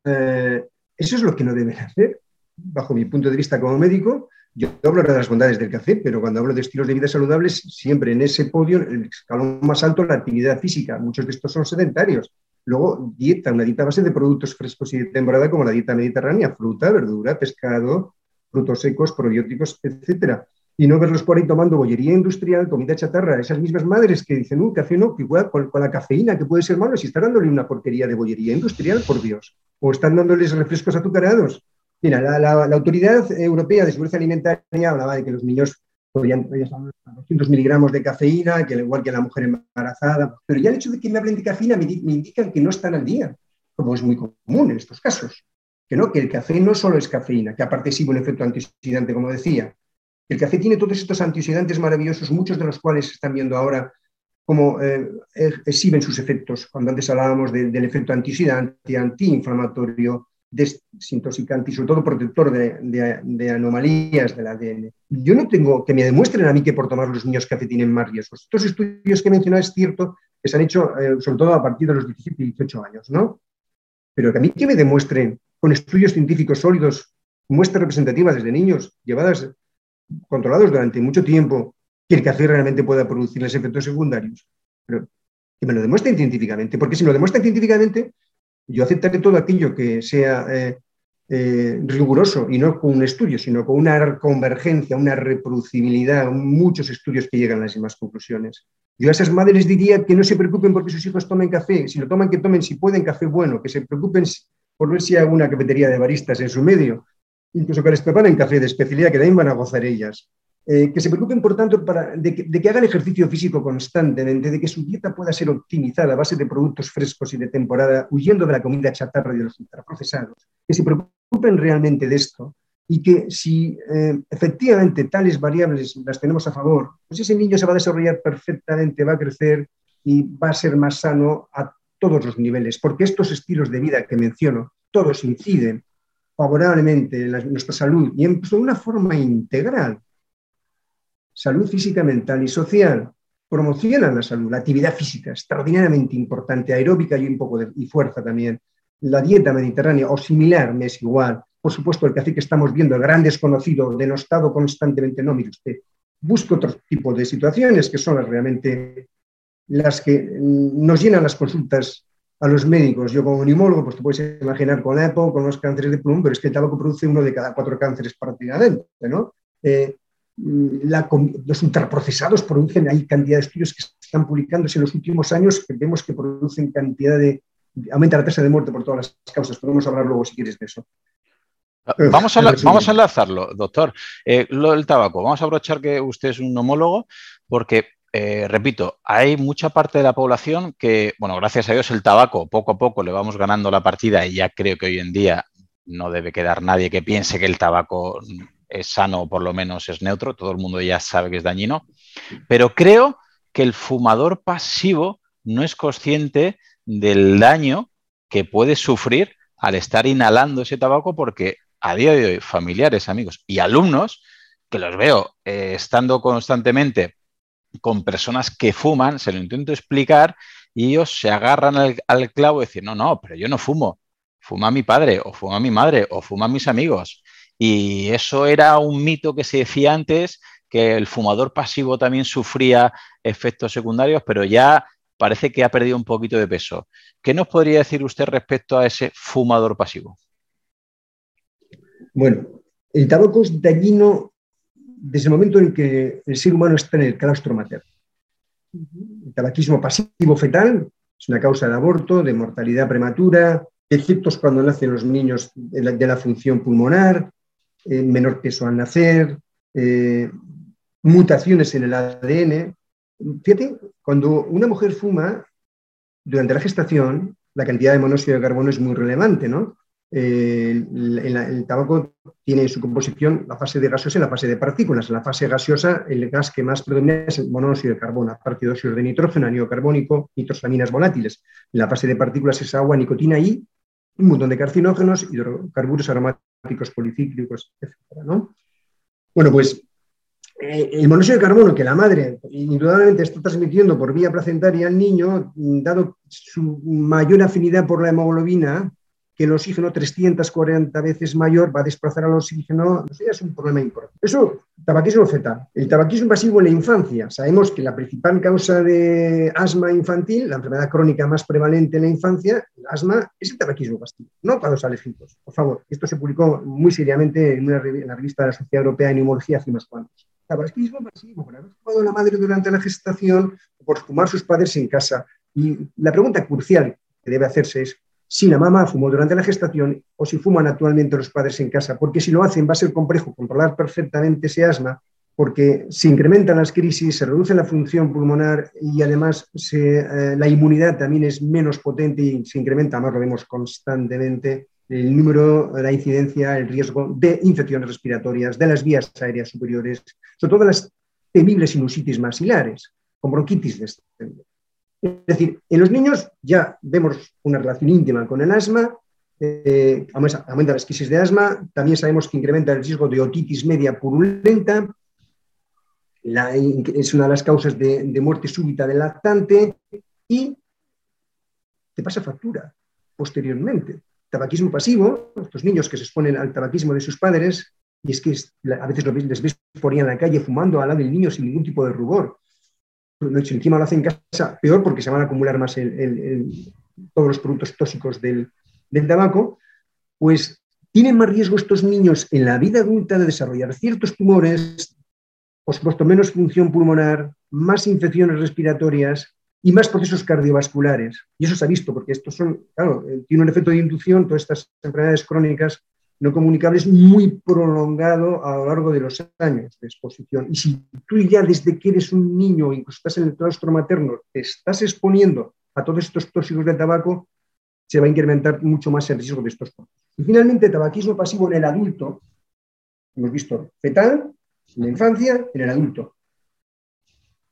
eso es lo que no deben hacer, bajo mi punto de vista como médico, yo hablo de las bondades del café, pero cuando hablo de estilos de vida saludables, siempre en ese podio, el escalón más alto, la actividad física. Muchos de estos son sedentarios. Luego, dieta, una dieta a base de productos frescos y de temporada, como la dieta mediterránea, fruta, verdura, pescado, frutos secos, probióticos, etcétera. Y no verlos por ahí tomando bollería industrial, comida chatarra, esas mismas madres que dicen, un café no, que igual con, la cafeína, que puede ser malo, si está dándole una porquería de bollería industrial, por Dios. O están dándoles refrescos azucarados Mira, la, Autoridad Europea de Seguridad Alimentaria hablaba de que los niños podían, podían 200 miligramos de cafeína, que al igual que la mujer embarazada, pero ya el hecho de que me hablen de cafeína me, indican que no están al día, como es muy común en estos casos. Que no, que el café no solo es cafeína, que aparte sí un efecto antioxidante, como decía. El café tiene todos estos antioxidantes maravillosos, muchos de los cuales se están viendo ahora cómo eh, exhiben sus efectos. Cuando antes hablábamos del efecto antioxidante, antiinflamatorio, desintoxicante y sobre todo protector de, anomalías del ADN. Yo no tengo que me demuestren a mí que por tomar los niños café tienen más riesgos. Estos estudios que he mencionado es cierto que se han hecho eh, sobre todo a partir de los 17 y 18 años, ¿no? Pero que a mí que me demuestren con estudios científicos sólidos, muestras representativas desde niños, llevadas, controlados durante mucho tiempo, que el café realmente pueda producirles efectos secundarios. Pero que me lo demuestren científicamente, porque si lo demuestran científicamente, yo aceptaré todo aquello que sea eh, eh, riguroso y no con un estudio, sino con una convergencia, una reproducibilidad, muchos estudios que llegan a las mismas conclusiones. Yo a esas madres diría que no se preocupen porque sus hijos tomen café, si lo toman, que tomen, si pueden, café bueno, que se preocupen por ver si hay alguna cafetería de baristas en su medio, incluso que les preparen café de especialidad, que también van a gozar ellas. Eh, que se preocupen, por tanto, de, que, de, que, hagan ejercicio físico constantemente, de que su dieta pueda ser optimizada a base de productos frescos y de temporada, huyendo de la comida chatarra y de los ultraprocesados, que se preocupen realmente de esto y que si eh, efectivamente tales variables las tenemos a favor, pues ese niño se va a desarrollar perfectamente, va a crecer y va a ser más sano a todos los niveles, porque estos estilos de vida que menciono, todos inciden favorablemente en, la, nuestra salud y en, pues, una forma integral. Salud física, mental y social. Promocionan la salud, la actividad física, extraordinariamente importante, aeróbica y un poco de y fuerza también. La dieta mediterránea o similar me es igual. Por supuesto, el café que estamos viendo, el gran desconocido, denostado constantemente, no, mire usted, busca otro tipo de situaciones que son las realmente las que nos llenan las consultas a los médicos. Yo como neumólogo, pues te puedes imaginar con EPO, con los cánceres de pulmón, pero es que el tabaco produce uno de cada cuatro cánceres prácticamente, ¿no? Eh, la, los ultraprocesados producen, hay cantidad de estudios que están publicándose en los últimos años que vemos que producen cantidad de, aumenta la tasa de muerte por todas las causas. Podemos hablar luego si quieres de eso. Vamos a, vamos a enlazarlo, doctor. Eh, lo del tabaco, vamos a aprovechar que usted es un homólogo porque eh, repito, hay mucha parte de la población que, bueno, gracias a Dios el tabaco poco a poco le vamos ganando la partida y ya creo que hoy en día no debe quedar nadie que piense que el tabaco es sano o por lo menos es neutro, todo el mundo ya sabe que es dañino, pero creo que el fumador pasivo no es consciente del daño que puede sufrir al estar inhalando ese tabaco porque a día de hoy familiares, amigos y alumnos que los veo eh, estando constantemente con personas que fuman, se lo intento explicar y ellos se agarran al, clavo y dicen, no, no, pero yo no fumo, fuma mi padre o fuma mi madre o fuma mis amigos. Y eso era un mito que se decía antes, que el fumador pasivo también sufría efectos secundarios, pero ya parece que ha perdido un poquito de peso. ¿Qué nos podría decir usted respecto a ese fumador pasivo? Bueno, el tabaco es dañino desde el momento en que el ser humano está en el claustro materno. El tabaquismo pasivo fetal es una causa de aborto, de mortalidad prematura, efectos cuando nacen los niños de la, función pulmonar, eh, menor peso al nacer, eh, mutaciones en el ADN. Fíjate, cuando una mujer fuma, durante la gestación, la cantidad de monóxido de carbono es muy relevante, ¿no? Eh, el, tabaco tiene en su composición la fase de gaseosa y la fase de partículas. En la fase gaseosa, el gas que más predomina es el monóxido de carbono, aparte de óxido de nitrógeno, anillo carbónico, nitrosaminas volátiles. En la fase de partículas es agua, nicotina y un montón de carcinógenos, hidrocarburos aromáticos policíclicos, etc. Bueno, pues eh, el monóxido de carbono que la madre indudablemente está transmitiendo por vía placentaria al niño, dado su mayor afinidad por la hemoglobina, que el oxígeno 340 veces mayor va a desplazar al oxígeno, eso ya es un problema importante. Eso, tabaquismo fetal. El tabaquismo pasivo en la infancia. Sabemos que la principal causa de asma infantil, la enfermedad crónica más prevalente en la infancia, el asma, es el tabaquismo pasivo, no para los alejitos. Por favor, esto se publicó muy seriamente en, una, la revista de la Sociedad Europea de Neumología hace unos cuantos. Tabaquismo pasivo, por haber fumado la madre durante la gestación, por fumar sus padres en casa. Y la pregunta crucial que debe hacerse es, si la mamá fumó durante la gestación o si fuman actualmente los padres en casa, porque si lo hacen va a ser complejo controlar perfectamente ese asma, porque se incrementan las crisis, se reduce la función pulmonar y además eh, la inmunidad también es menos potente y se incrementa, más lo vemos constantemente, el número, la incidencia, el riesgo de infecciones respiratorias, de las vías aéreas superiores, sobre todo las temibles sinusitis maxilares, con bronquitis de este es decir, en los niños ya vemos una relación íntima con el asma, eh, aumenta las crisis de asma, también sabemos que incrementa el riesgo de otitis media purulenta, es una de las causas de, muerte súbita del lactante y te pasa factura posteriormente. Tabaquismo pasivo, estos niños que se exponen al tabaquismo de sus padres, y es que a veces les ves por ahí en la calle fumando al lado del niño sin ningún tipo de rubor si encima lo hacen en casa, peor porque se van a acumular más todos los productos tóxicos del, tabaco, pues tienen más riesgo estos niños en la vida adulta de desarrollar ciertos tumores, por supuesto menos función pulmonar, más infecciones respiratorias y más procesos cardiovasculares. Y eso se ha visto, porque estos son, claro, eh, tiene un efecto de inducción, todas estas enfermedades crónicas no comunicables muy prolongado a lo largo de los años de exposición. Y si tú ya desde que eres un niño, incluso estás en el claustro materno, te estás exponiendo a todos estos tóxicos del tabaco, se va a incrementar mucho más el riesgo de estos cuadros. Y finalmente, tabaquismo pasivo en el adulto, hemos visto fetal, en la infancia, en el adulto.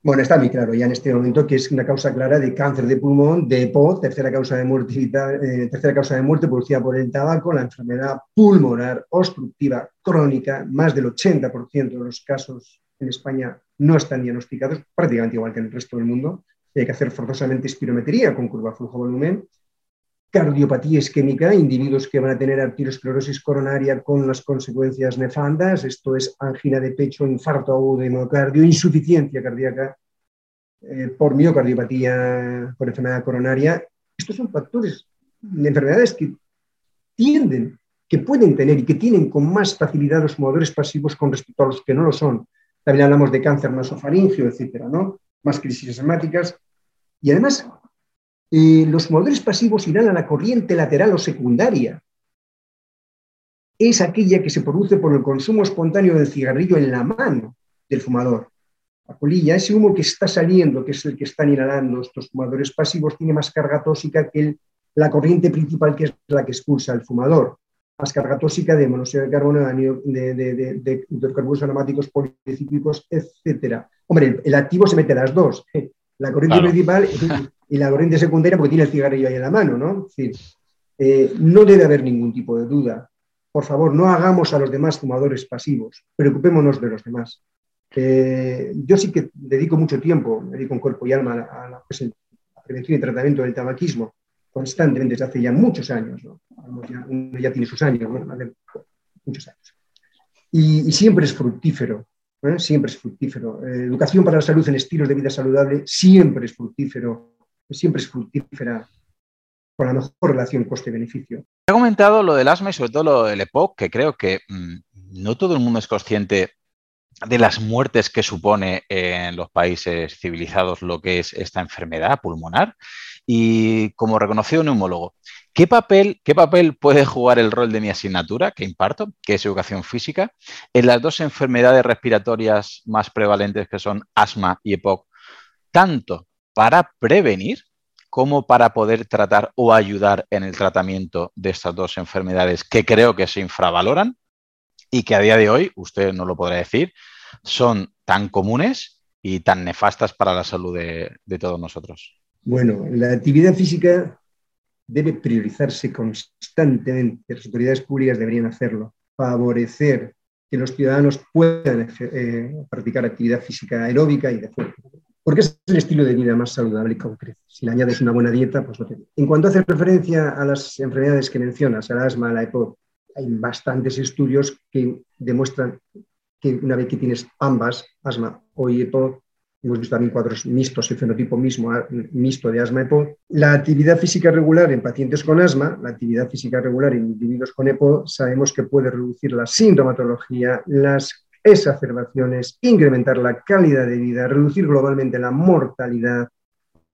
Bueno, está muy claro ya en este momento que es una causa clara de cáncer de pulmón, de EPO, tercera causa de muerte, eh, tercera causa de muerte producida por el tabaco, la enfermedad pulmonar obstructiva crónica, más del 80% de los casos en España no están diagnosticados, prácticamente igual que en el resto del mundo. Hay que hacer forzosamente espirometría con curva flujo-volumen cardiopatía isquémica, individuos que van a tener arteriosclerosis coronaria con las consecuencias nefandas, esto es angina de pecho, infarto agudo de miocardio, insuficiencia cardíaca eh, por miocardiopatía, por enfermedad coronaria. Estos son factores de enfermedades que tienden, que pueden tener y que tienen con más facilidad los fumadores pasivos con respecto a los que no lo son. También hablamos de cáncer nasofaringio, etcétera, ¿no? Más crisis asmáticas. Y además, los fumadores pasivos irán a la corriente lateral o secundaria. Es aquella que se produce por el consumo espontáneo del cigarrillo en la mano del fumador. La colilla, ese humo que está saliendo, que es el que están inhalando estos fumadores pasivos, tiene más carga tóxica que la corriente principal, que es la que expulsa el fumador. Más carga tóxica de monóxido de carbono, de, de, hidrocarburos aromáticos policíclicos, etc. Hombre, el, activo se mete a las dos. La corriente principal y la corriente secundaria porque tiene el cigarrillo ahí en la mano, ¿no? Eh, no debe haber ningún tipo de duda. Por favor, no hagamos a los demás fumadores pasivos, preocupémonos de los demás. Eh, yo sí que dedico mucho tiempo, dedico un cuerpo y alma a la, prevención y tratamiento del tabaquismo constantemente desde hace ya muchos años. ¿no? Ya, uno ya tiene sus años, muchos años. y siempre es fructífero ¿eh? siempre es fructífero. Eh, educación para la salud en estilos de vida saludable siempre es fructífero, siempre es fructífera con la mejor relación coste-beneficio. He comentado lo del asma y sobre todo lo del EPOC, que creo que mm, no todo el mundo es consciente de las muertes que supone en los países civilizados lo que es esta enfermedad pulmonar. Y como reconocido neumólogo, ¿Qué papel, ¿Qué papel puede jugar el rol de mi asignatura que imparto, que es educación física, en las dos enfermedades respiratorias más prevalentes que son asma y EPOC, tanto para prevenir como para poder tratar o ayudar en el tratamiento de estas dos enfermedades que creo que se infravaloran y que a día de hoy, usted no lo podrá decir, son tan comunes y tan nefastas para la salud de, todos nosotros? Bueno, la actividad física debe priorizarse constantemente, las autoridades públicas deberían hacerlo, favorecer que los ciudadanos puedan eh, practicar actividad física aeróbica y de fuerza. Porque es el estilo de vida más saludable y concreto. Si le añades una buena dieta, pues no te... En cuanto hace referencia a las enfermedades que mencionas, al asma, a la EPOC, hay bastantes estudios que demuestran que una vez que tienes ambas, asma o EPOC, hemos visto también cuadros mixtos, el fenotipo mismo, mixto de asma EPO. La actividad física regular en pacientes con asma, la actividad física regular en individuos con EPO, sabemos que puede reducir la sintomatología, las exacerbaciones, incrementar la calidad de vida, reducir globalmente la mortalidad,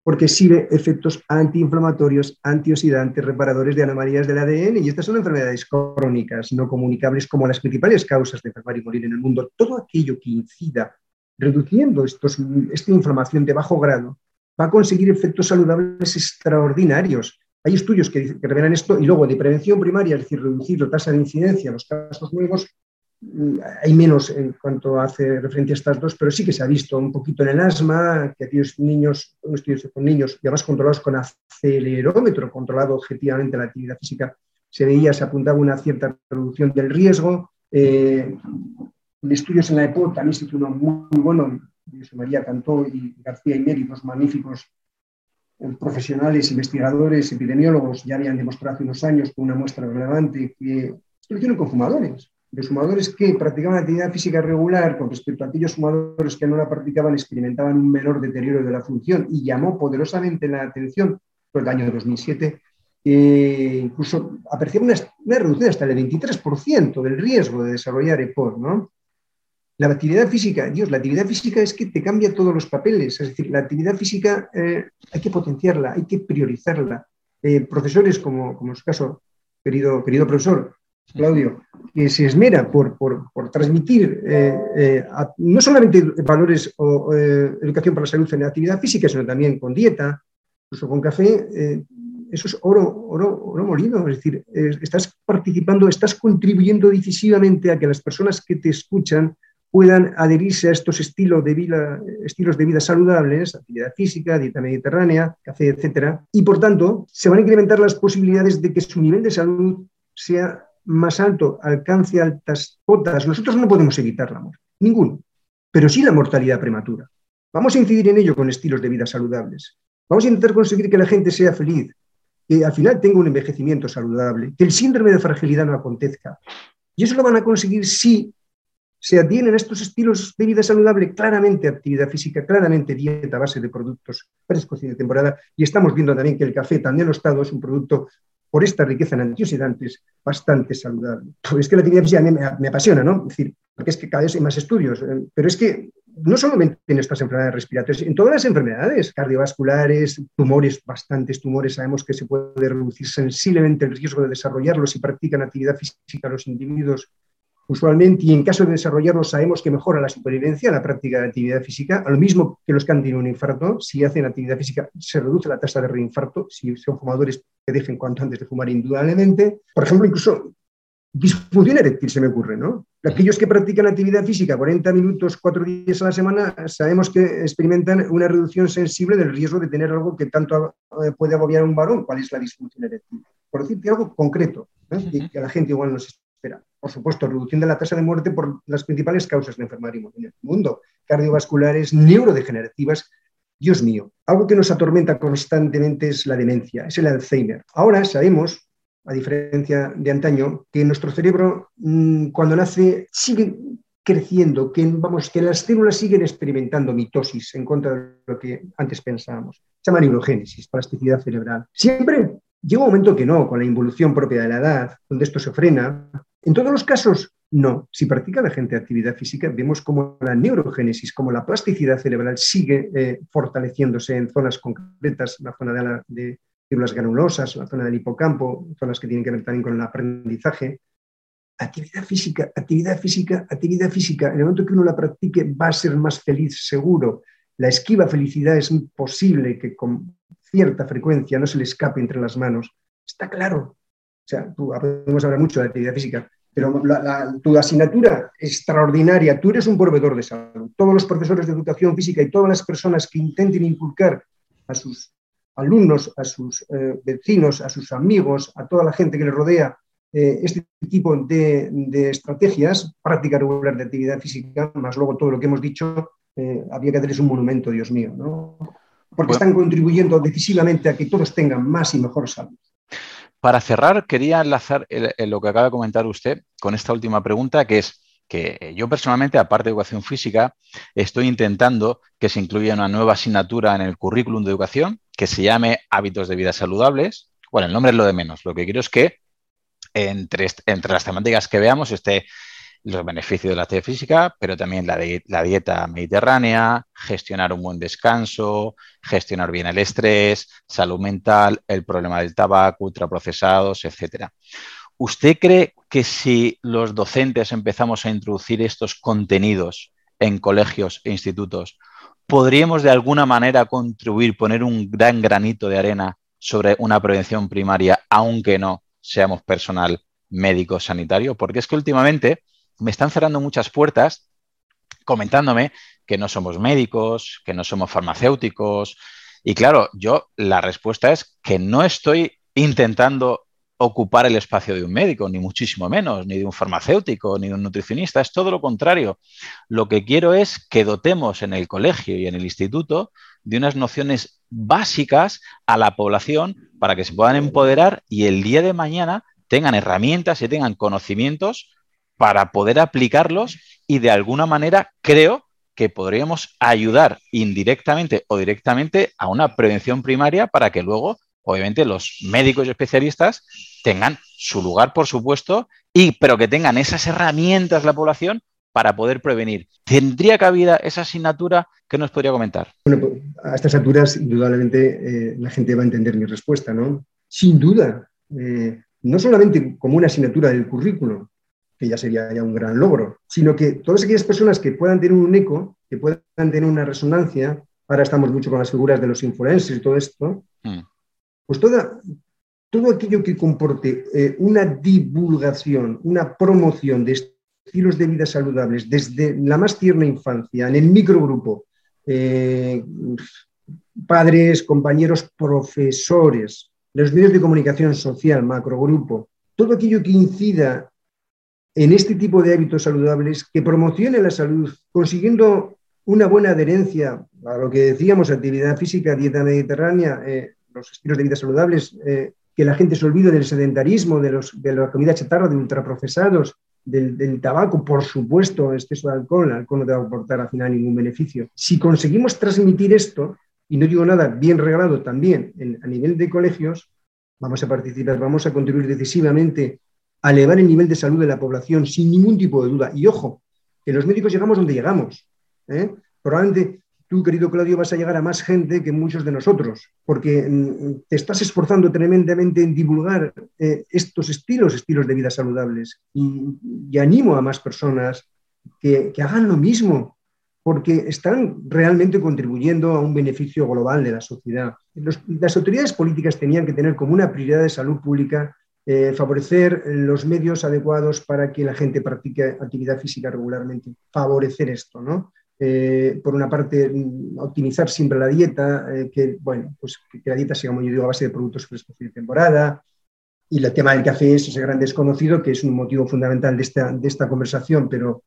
porque exhibe efectos antiinflamatorios, antioxidantes, reparadores de anomalías del ADN, y estas son enfermedades crónicas no comunicables como las principales causas de enfermar y morir en el mundo. Todo aquello que incida reduciendo esta inflamación de bajo grado, va a conseguir efectos saludables extraordinarios. Hay estudios que, revelan esto y luego de prevención primaria, es decir, reducir la tasa de incidencia en los casos nuevos, hay menos en cuanto hace referencia a estas dos, pero sí que se ha visto un poquito en el asma, que aquellos niños, estudios con niños, y además controlados con acelerómetro, controlado objetivamente la actividad física, se veía, se apuntaba una cierta reducción del riesgo. Eh, estudios en la EPO también se hizo uno muy, bueno, María Cantó y García y dos magníficos eh, profesionales, investigadores, epidemiólogos, ya habían demostrado hace unos años con una muestra relevante que lo hicieron con fumadores. Los fumadores que practicaban actividad física regular con respecto a aquellos fumadores que no la practicaban experimentaban un menor deterioro de la función y llamó poderosamente la atención, fue el año 2007, eh, incluso apreciaba una, reducción hasta el 23% del riesgo de desarrollar EPOR, ¿no? La actividad física, Dios, la actividad física es que te cambia todos los papeles. Es decir, la actividad física eh, hay que potenciarla, hay que priorizarla. Eh, profesores, como, como en su caso, querido, querido profesor, Claudio, que se esmera por, transmitir eh, eh, no solamente valores o eh, educación para la salud en la actividad física, sino también con dieta, incluso con café, eso es oro, oro, oro molido. Es decir, estás participando, estás contribuyendo decisivamente a que las personas que te escuchan puedan adherirse a estos estilos de vida, estilos de vida saludables, actividad física, dieta mediterránea, café, etcétera, y por tanto se van a incrementar las posibilidades de que su nivel de salud sea más alto, alcance altas cotas. Nosotros no podemos evitar la muerte, ninguno, pero sí la mortalidad prematura. Vamos a incidir en ello con estilos de vida saludables. Vamos a intentar conseguir que la gente sea feliz, que al final tenga un envejecimiento saludable, que el síndrome de fragilidad no acontezca. Y eso lo van a conseguir si se atienen a estos estilos de vida saludable, claramente actividad física, claramente dieta a base de productos frescos y de temporada. Y estamos viendo también que el café también estado es un producto por esta riqueza en antioxidantes bastante saludable. Pues es que la actividad física me, me, apasiona, ¿no? Es decir, porque es que cada vez hay más estudios, eh, pero es que no solamente en estas enfermedades respiratorias, en todas las enfermedades cardiovasculares, tumores, bastantes tumores, sabemos que se puede reducir sensiblemente el riesgo de desarrollarlos si practican actividad física los individuos usualmente, y en caso de desarrollarlo, sabemos que mejora la supervivencia la práctica de actividad física, a lo mismo que los que han tenido un infarto, si hacen actividad física se reduce la tasa de reinfarto, si son fumadores que dejen cuanto antes de fumar indudablemente. Por ejemplo, incluso disfunción eréctil se me ocurre, ¿no? Aquellos que practican actividad física 40 minutos, 4 días a la semana, sabemos que experimentan una reducción sensible del riesgo de tener algo que tanto eh, puede agobiar a un varón, ¿cuál es la disfunción eréctil? Por decirte algo concreto, ¿eh? que a la gente igual no se espera por supuesto, reducción de la tasa de muerte por las principales causas de enfermedad en el mundo, cardiovasculares, neurodegenerativas. Dios mío, algo que nos atormenta constantemente es la demencia, es el Alzheimer. Ahora sabemos, a diferencia de antaño, que nuestro cerebro mm, cuando nace sigue creciendo, que, vamos, que las células siguen experimentando mitosis en contra de lo que antes pensábamos. Se llama neurogénesis, plasticidad cerebral. Siempre llega un momento que no, con la involución propia de la edad, donde esto se frena, en todos los casos, no. Si practica la gente actividad física, vemos como la neurogénesis, como la plasticidad cerebral sigue eh, fortaleciéndose en zonas concretas, la zona de, la, células granulosas, la zona del hipocampo, zonas que tienen que ver también con el aprendizaje. Actividad física, actividad física, actividad física. En el momento que uno la practique va a ser más feliz, seguro. La esquiva felicidad es imposible que con cierta frecuencia no se le escape entre las manos. Está claro, o sea, tú, podemos hablar mucho de actividad física, pero tu asignatura extraordinaria, tú eres un proveedor de salud. Todos los profesores de educación física y todas las personas que intenten inculcar a sus alumnos, a sus eh, vecinos, a sus amigos, a toda la gente que les rodea eh, este tipo de, estrategias, práctica regular de actividad física, más luego todo lo que hemos dicho, eh, había que hacerles un monumento, Dios mío, ¿no? porque están contribuyendo decisivamente a que todos tengan más y mejor salud. Para cerrar, quería enlazar lo que acaba de comentar usted con esta última pregunta, que es que yo personalmente, aparte de educación física, estoy intentando que se incluya una nueva asignatura en el currículum de educación que se llame hábitos de vida saludables. Bueno, el nombre es lo de menos. Lo que quiero es que entre, entre las temáticas que veamos esté los beneficios de la actividad física, pero también la, dieta mediterránea, gestionar un buen descanso, gestionar bien el estrés, salud mental, el problema del tabaco, ultraprocesados, etc. ¿Usted cree que si los docentes empezamos a introducir estos contenidos en colegios e institutos, podríamos de alguna manera contribuir, poner un gran granito de arena sobre una prevención primaria, aunque no seamos personal médico sanitario? Porque es que últimamente me están cerrando muchas puertas comentándome que no somos médicos, que no somos farmacéuticos. Y claro, yo la respuesta es que no estoy intentando ocupar el espacio de un médico, ni muchísimo menos, ni de un farmacéutico, ni de un nutricionista, es todo lo contrario. Lo que quiero es que dotemos en el colegio y en el instituto de unas nociones básicas a la población para que se puedan empoderar y el día de mañana tengan herramientas y tengan conocimientos para poder aplicarlos y de alguna manera creo que podríamos ayudar indirectamente o directamente a una prevención primaria para que luego, obviamente, los médicos y especialistas tengan su lugar, por supuesto, y, pero que tengan esas herramientas la población para poder prevenir. ¿Tendría cabida esa asignatura? que nos podría comentar? Bueno, pues, a estas alturas, indudablemente, eh, la gente va a entender mi respuesta, ¿no? Sin duda, eh, no solamente como una asignatura del currículo, que ya sería ya un gran logro, sino que todas aquellas personas que puedan tener un eco, que puedan tener una resonancia, ahora estamos mucho con las figuras de los influencers y todo esto, mm. pues toda, todo aquello que comporte eh, una divulgación, una promoción de estilos de vida saludables desde la más tierna infancia, en el microgrupo, eh, padres, compañeros, profesores, los medios de comunicación social, macrogrupo, todo aquello que incida en este tipo de hábitos saludables, que promocione la salud, consiguiendo una buena adherencia a lo que decíamos, actividad física, dieta mediterránea, eh, los estilos de vida saludables, eh, que la gente se olvide del sedentarismo, de, los, de la comida chatarra, de ultraprocesados, del, del, tabaco, por supuesto, exceso de alcohol, el alcohol no te va a aportar al final ningún beneficio. Si conseguimos transmitir esto, y no digo nada, bien regalado también a nivel de colegios, vamos a participar, vamos a contribuir decisivamente a elevar el nivel de salud de la población sin ningún tipo de duda. Y ojo, que los médicos llegamos donde llegamos. ¿eh? Probablemente tú, querido Claudio, vas a llegar a más gente que muchos de nosotros, porque mm, te estás esforzando tremendamente en divulgar eh, estos estilos, estilos de vida saludables. Y, animo a más personas que, hagan lo mismo, porque están realmente contribuyendo a un beneficio global de la sociedad. las autoridades políticas tenían que tener como una prioridad de salud pública eh, favorecer los medios adecuados para que la gente practique actividad física regularmente, favorecer esto, ¿no? Eh, por una parte, mm, optimizar siempre la dieta, eh, que, bueno, pues que la dieta sea, como yo digo, a base de productos frescos de temporada. Y el tema del café es ese gran desconocido, que es un motivo fundamental de esta, de esta conversación, pero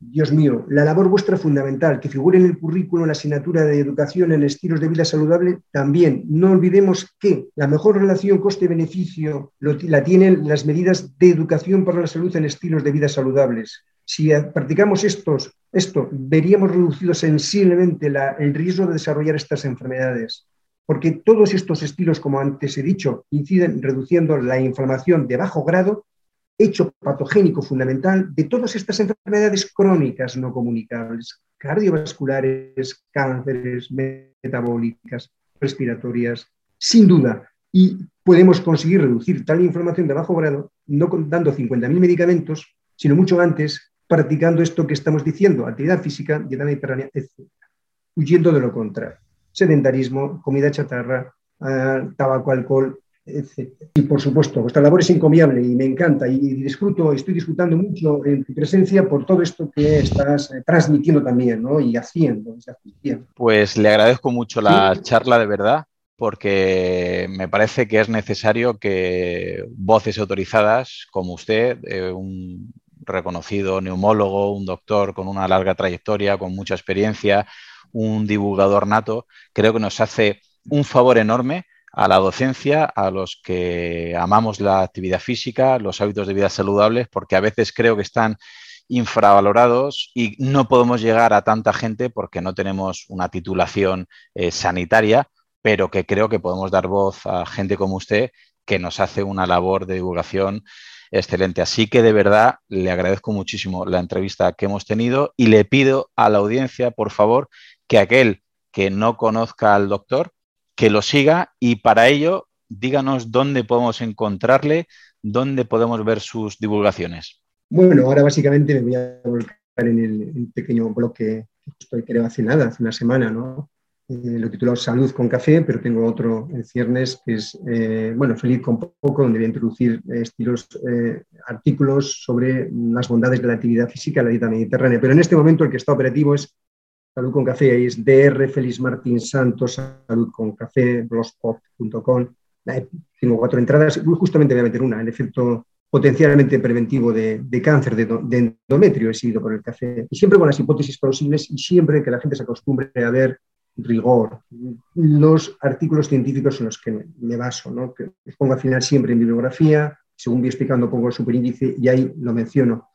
Dios mío, la labor vuestra fundamental, que figure en el currículo la asignatura de educación en estilos de vida saludable, también. No olvidemos que la mejor relación coste-beneficio la tienen las medidas de educación para la salud en estilos de vida saludables. Si practicamos estos, esto, veríamos reducido sensiblemente el riesgo de desarrollar estas enfermedades, porque todos estos estilos, como antes he dicho, inciden reduciendo la inflamación de bajo grado hecho patogénico fundamental de todas estas enfermedades crónicas no comunicables, cardiovasculares, cánceres, metabólicas, respiratorias, sin duda. Y podemos conseguir reducir tal inflamación de bajo grado no dando 50.000 medicamentos, sino mucho antes practicando esto que estamos diciendo, actividad física, dieta mediterránea, etc. Huyendo de lo contrario. Sedentarismo, comida chatarra, ah, tabaco, alcohol, y por supuesto, vuestra labor es encomiable y me encanta y disfruto, estoy disfrutando mucho en tu presencia por todo esto que estás eh, transmitiendo también ¿no? y haciendo. Pues le agradezco mucho la charla de verdad porque me parece que es necesario que voces autorizadas como usted, eh, un reconocido neumólogo, un doctor con una larga trayectoria, con mucha experiencia, un divulgador nato, creo que nos hace un favor enorme a la docencia, a los que amamos la actividad física, los hábitos de vida saludables, porque a veces creo que están infravalorados y no podemos llegar a tanta gente porque no tenemos una titulación eh, sanitaria, pero que creo que podemos dar voz a gente como usted que nos hace una labor de divulgación excelente. Así que de verdad le agradezco muchísimo la entrevista que hemos tenido y le pido a la audiencia, por favor, que aquel que no conozca al doctor, que lo siga y para ello díganos dónde podemos encontrarle, dónde podemos ver sus divulgaciones. Bueno, ahora básicamente me voy a volcar en el, pequeño blog que estoy creo hace nada, hace una semana, ¿no? Eh, lo titulado Salud con café, pero tengo otro en ciernes que es, eh, bueno, Feliz con poco, donde voy a introducir eh, estilos, artículos sobre las bondades de la actividad física, la dieta mediterránea. Pero en este momento el que está operativo es Salud con Café, es DR Félix Martín Santos, Salud con Café, blogspot.com. Tengo cuatro entradas, justamente voy a meter una, el efecto potencialmente preventivo de, cáncer de, endometrio he seguido por el café. Y siempre con las hipótesis plausibles y siempre que la gente se acostumbre a ver rigor, los artículos científicos en los que me, baso, ¿no? que pongo al final siempre en bibliografía, según voy explicando pongo el superíndice y ahí lo menciono,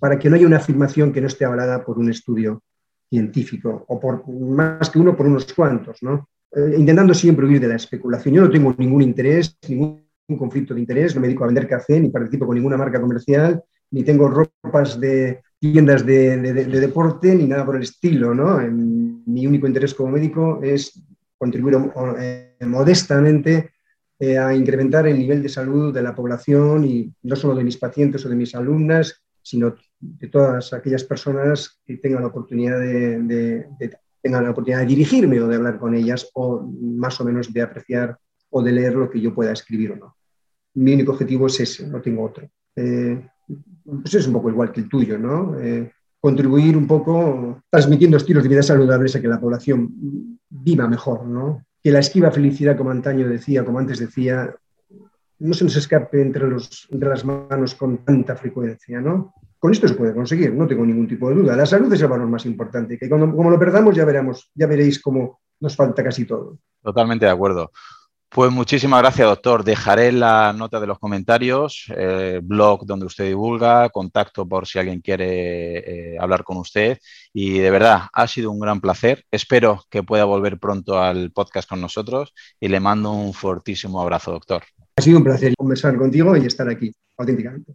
para que no haya una afirmación que no esté avalada por un estudio científico, o por más que uno, por unos cuantos, ¿no? Eh, intentando siempre huir de la especulación. Yo no tengo ningún interés, ningún conflicto de interés, no me dedico a vender café, ni participo con ninguna marca comercial, ni tengo ropas de tiendas de, deporte, ni nada por el estilo, ¿no? mi único interés como médico es contribuir eh, modestamente eh, a incrementar el nivel de salud de la población y no solo de mis pacientes o de mis alumnas, sino de todas aquellas personas que tengan la oportunidad de, tengan la oportunidad de dirigirme o de hablar con ellas o más o menos de apreciar o de leer lo que yo pueda escribir o no. Mi único objetivo es ese, no tengo otro. Eh, pues es un poco igual que el tuyo, ¿no? Eh, contribuir un poco transmitiendo estilos de vida saludables a que la población viva mejor, ¿no? Que la esquiva felicidad, como antaño decía, como antes decía, no se nos escape entre, los, entre las manos con tanta frecuencia, ¿no? Con esto se puede conseguir, no tengo ningún tipo de duda. La salud es el valor más importante, que cuando como lo perdamos ya veremos, ya veréis cómo nos falta casi todo. Totalmente de acuerdo. Pues muchísimas gracias, doctor. Dejaré la nota de los comentarios, eh, blog donde usted divulga, contacto por si alguien quiere eh, hablar con usted. Y de verdad, ha sido un gran placer. Espero que pueda volver pronto al podcast con nosotros y le mando un fortísimo abrazo, doctor. Ha sido un placer conversar contigo y estar aquí, auténticamente.